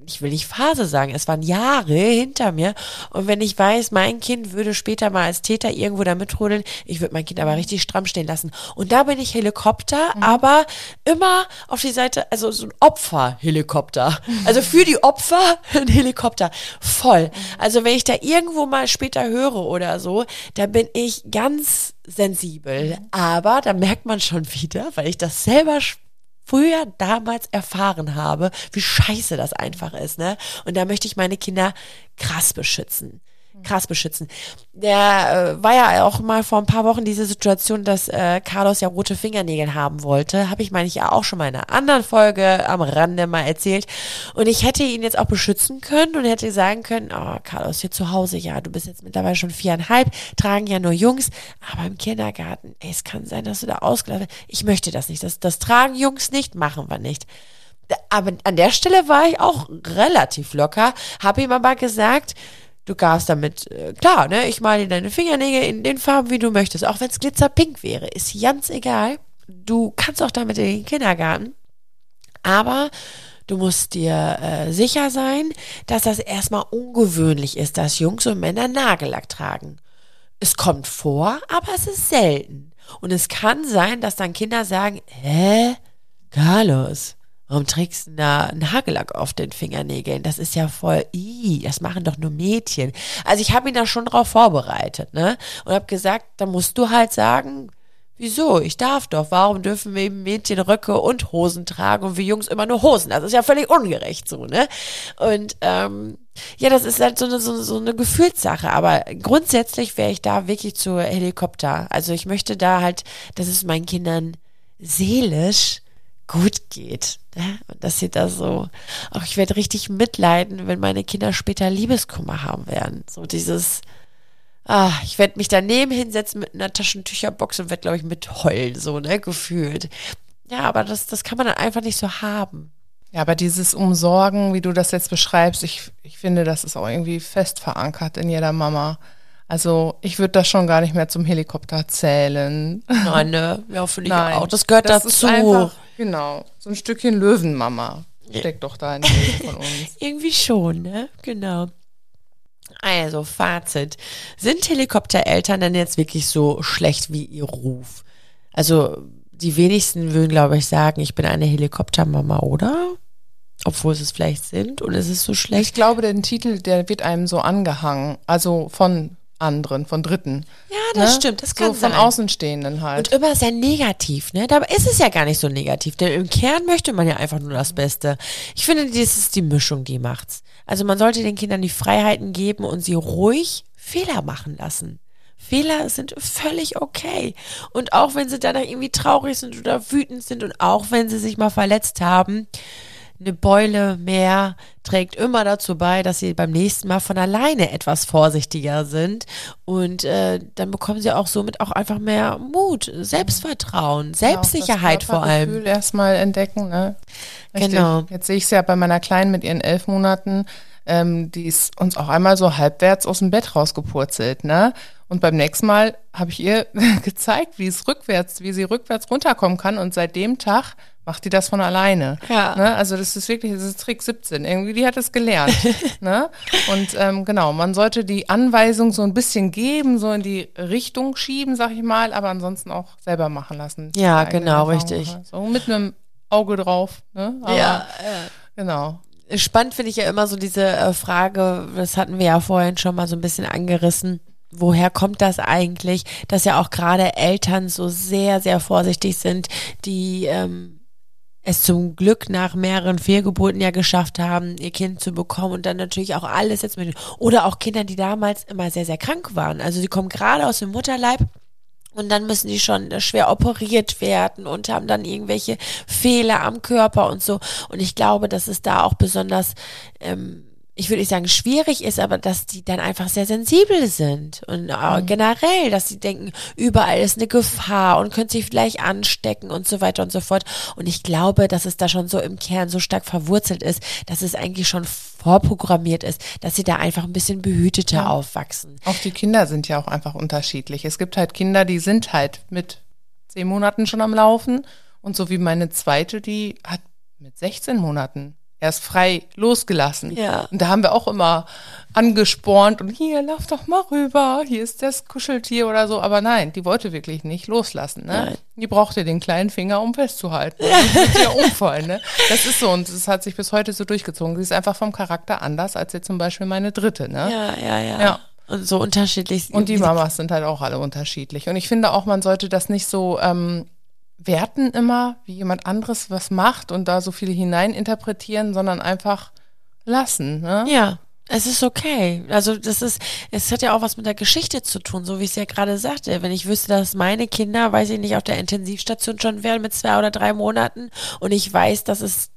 ich will nicht Phase sagen, es waren Jahre hinter mir. Und wenn ich weiß, mein Kind würde später mal als Täter irgendwo da mitrudeln, ich würde mein Kind aber richtig stramm stehen lassen. Und da bin ich Helikopter, aber immer auf die Seite, also so ein Opferhelikopter. Also für die Opfer ein Helikopter. Voll. Also wenn ich da irgendwo mal später höre oder so, da bin ich ganz sensibel. Aber da merkt man schon wieder, weil ich das selber früher damals erfahren habe, wie scheiße das einfach ist, ne? Und da möchte ich meine Kinder krass beschützen. Krass beschützen. Der äh, war ja auch mal vor ein paar Wochen diese Situation, dass äh, Carlos ja rote Fingernägel haben wollte. Habe ich, meine ich, ja auch schon mal in einer anderen Folge am Rande mal erzählt. Und ich hätte ihn jetzt auch beschützen können und hätte sagen können, oh, Carlos, hier zu Hause, ja, du bist jetzt mittlerweile schon viereinhalb, tragen ja nur Jungs, aber im Kindergarten, ey, es kann sein, dass du da ausgelaufen Ich möchte das nicht. Das, das tragen Jungs nicht, machen wir nicht. Aber an der Stelle war ich auch relativ locker, habe ihm aber gesagt, du darfst damit, äh, klar, ne, ich male dir deine Fingernägel in den Farben, wie du möchtest, auch wenn es glitzerpink wäre, ist ganz egal. Du kannst auch damit in den Kindergarten, aber du musst dir äh, sicher sein, dass das erstmal ungewöhnlich ist, dass Jungs und Männer Nagellack tragen. Es kommt vor, aber es ist selten. Und es kann sein, dass dann Kinder sagen, hä, Carlos, warum trägst du da einen Hagellack auf den Fingernägeln? Das ist ja voll, ii, das machen doch nur Mädchen. Also ich habe ihn da schon drauf vorbereitet, ne? Und habe gesagt, da musst du halt sagen, Wieso? Ich darf doch. Warum dürfen wir eben Mädchen Röcke und Hosen tragen und wir Jungs immer nur Hosen? Das ist ja völlig ungerecht so, ne? Und ähm, ja, das ist halt so eine, so, so eine Gefühlssache. Aber grundsätzlich wäre ich da wirklich zu Helikopter. Also ich möchte da halt, dass es meinen Kindern seelisch gut geht. Ne? Und dass sie da so, auch ich werde richtig mitleiden, wenn meine Kinder später Liebeskummer haben werden. So dieses, Ah, ich werde mich daneben hinsetzen mit einer Taschentücherbox und werde, glaube ich, mit heulen, so, ne, gefühlt. Ja, aber das, das kann man dann einfach nicht so haben. Ja, aber dieses Umsorgen, wie du das jetzt beschreibst, ich, ich finde, das ist auch irgendwie fest verankert in jeder Mama. Also ich würde das schon gar nicht mehr zum Helikopter zählen. Nein, ne? Ja, finde ich Nein, auch. Das gehört das dazu. einfach, genau, so ein Stückchen Löwenmama steckt doch da in jedem von uns. [laughs] Irgendwie schon, ne? Genau. Also, Fazit. Sind Helikoptereltern denn jetzt wirklich so schlecht wie ihr Ruf? Also, die wenigsten würden, glaube ich, sagen, ich bin eine Helikoptermama, oder? Obwohl sie es vielleicht sind und es ist so Ich schlecht. glaube, den Titel, der wird einem so angehangen, also von anderen, von Dritten. Ja, das ne? stimmt, das kann so von sein. Außenstehenden halt. Und immer sehr negativ, ne? Dabei ist es ja gar nicht so negativ, denn im Kern möchte man ja einfach nur das Beste. Ich finde, das ist die Mischung, die macht's. Also man sollte den Kindern die Freiheiten geben und sie ruhig Fehler machen lassen. Fehler sind völlig okay. Und auch wenn sie danach irgendwie traurig sind oder wütend sind und auch wenn sie sich mal verletzt haben, eine Beule mehr trägt immer dazu bei, dass sie beim nächsten Mal von alleine etwas vorsichtiger sind. Und äh, dann bekommen sie auch somit auch einfach mehr Mut, Selbstvertrauen, Selbstsicherheit Genau, vor allem. Gefühl erstmal entdecken, ne? Richtig. Genau. Jetzt sehe ich es ja bei meiner Kleinen mit ihren elf Monaten. Ähm, die ist uns auch einmal so halbwärts aus dem Bett rausgepurzelt, ne? Und beim nächsten Mal habe ich ihr [laughs] gezeigt, wie es rückwärts, wie sie rückwärts runterkommen kann. Und seit dem Tag macht die das von alleine. Ja. Ne? Also das ist wirklich, das ist Trick 17. Irgendwie, die hat es gelernt. [laughs] ne? Und ähm, genau, man sollte die Anweisung so ein bisschen geben, so in die Richtung schieben, sag ich mal, aber ansonsten auch selber machen lassen. Ja, genau, Erfahrung, richtig. ne? So mit einem Auge drauf. Ne? Aber, Ja, Genau. spannend finde ich ja immer so diese äh, Frage, das hatten wir ja vorhin schon mal so ein bisschen angerissen. Woher kommt das eigentlich, dass ja auch gerade Eltern so sehr, sehr vorsichtig sind, die ähm, es zum Glück nach mehreren Fehlgeburten ja geschafft haben, ihr Kind zu bekommen und dann natürlich auch alles jetzt mit, oder auch Kinder, die damals immer sehr, sehr krank waren. Also die kommen gerade aus dem Mutterleib und dann müssen die schon schwer operiert werden und haben dann irgendwelche Fehler am Körper und so. Und ich glaube, dass es da auch besonders, ähm, ich würde nicht sagen schwierig ist, aber dass die dann einfach sehr sensibel sind. Und äh, generell, dass sie denken, überall ist eine Gefahr und können sich vielleicht anstecken und so weiter und so fort. Und ich glaube, dass es da schon so im Kern so stark verwurzelt ist, dass es eigentlich schon vorprogrammiert ist, dass sie da einfach ein bisschen behüteter aufwachsen. Auch die Kinder sind ja auch einfach unterschiedlich. Es gibt halt Kinder, die sind halt mit zehn Monaten schon am Laufen. Und so wie meine zweite, die hat mit 16 Monaten erst frei losgelassen. Ja. Und da haben wir auch immer angespornt und hier, lauf doch mal rüber, hier ist das Kuscheltier oder so. Aber nein, die wollte wirklich nicht loslassen. Ne? Nein. Die brauchte den kleinen Finger, um festzuhalten. [laughs] Das wird ja umfallen. Ne? Das ist so und es hat sich bis heute so durchgezogen. Sie ist einfach vom Charakter anders als jetzt zum Beispiel meine dritte. Ne? Ja, ja, ja. Ja. Und so unterschiedlich. Und die Mamas sind halt auch alle unterschiedlich. Und ich finde auch, man sollte das nicht so ähm, werten immer, wie jemand anderes was macht und da so viele hineininterpretieren, sondern einfach lassen. Ne? Ja, es ist okay. Also das ist, es hat ja auch was mit der Geschichte zu tun, so wie ich es ja gerade sagte. Wenn ich wüsste, dass meine Kinder, weiß ich nicht, auf der Intensivstation schon wären mit zwei oder drei Monaten und ich weiß, dass es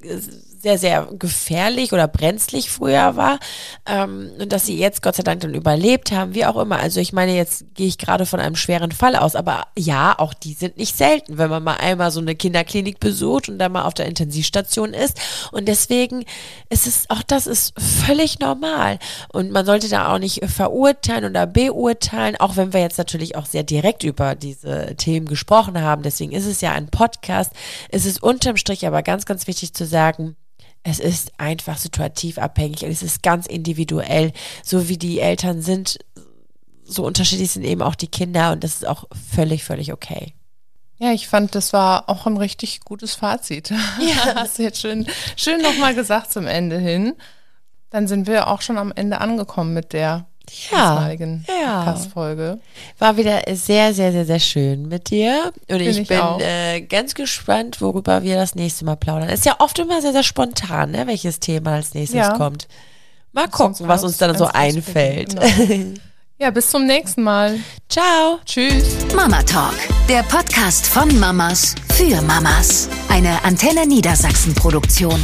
sehr, sehr gefährlich oder brenzlig früher war ähm, und dass sie jetzt Gott sei Dank dann überlebt haben, wie auch immer. Also ich meine, jetzt gehe ich gerade von einem schweren Fall aus, aber ja, auch die sind nicht selten, wenn man mal einmal so eine Kinderklinik besucht und dann mal auf der Intensivstation ist. Und deswegen ist es, auch das ist völlig normal. Und man sollte da auch nicht verurteilen oder beurteilen, auch wenn wir jetzt natürlich auch sehr direkt über diese Themen gesprochen haben. Deswegen ist es ja ein Podcast. Es ist unterm Strich aber ganz, ganz wichtig zu sagen, es ist einfach situativ abhängig und es ist ganz individuell. So wie die Eltern sind, so unterschiedlich sind eben auch die Kinder und das ist auch völlig, völlig okay. Ja, ich fand, das war auch ein richtig gutes Fazit. Ja. [laughs] [laughs] Hast du jetzt schön, schön nochmal gesagt zum Ende hin. Dann sind wir auch schon am Ende angekommen mit der Ja, diesmaligen ja. Podcast-Folge. War wieder sehr, sehr, sehr, sehr schön mit dir. Und ich, ich bin äh, ganz gespannt, worüber wir das nächste Mal plaudern. Ist ja oft immer sehr, sehr spontan, ne, welches Thema als nächstes Ja. kommt. Mal gucken, was uns dann so einfällt. Genau. [laughs] Ja, bis zum nächsten Mal. Ciao. Tschüss. Mama Talk, der Podcast von Mamas für Mamas. Eine Antenne Niedersachsen Produktion.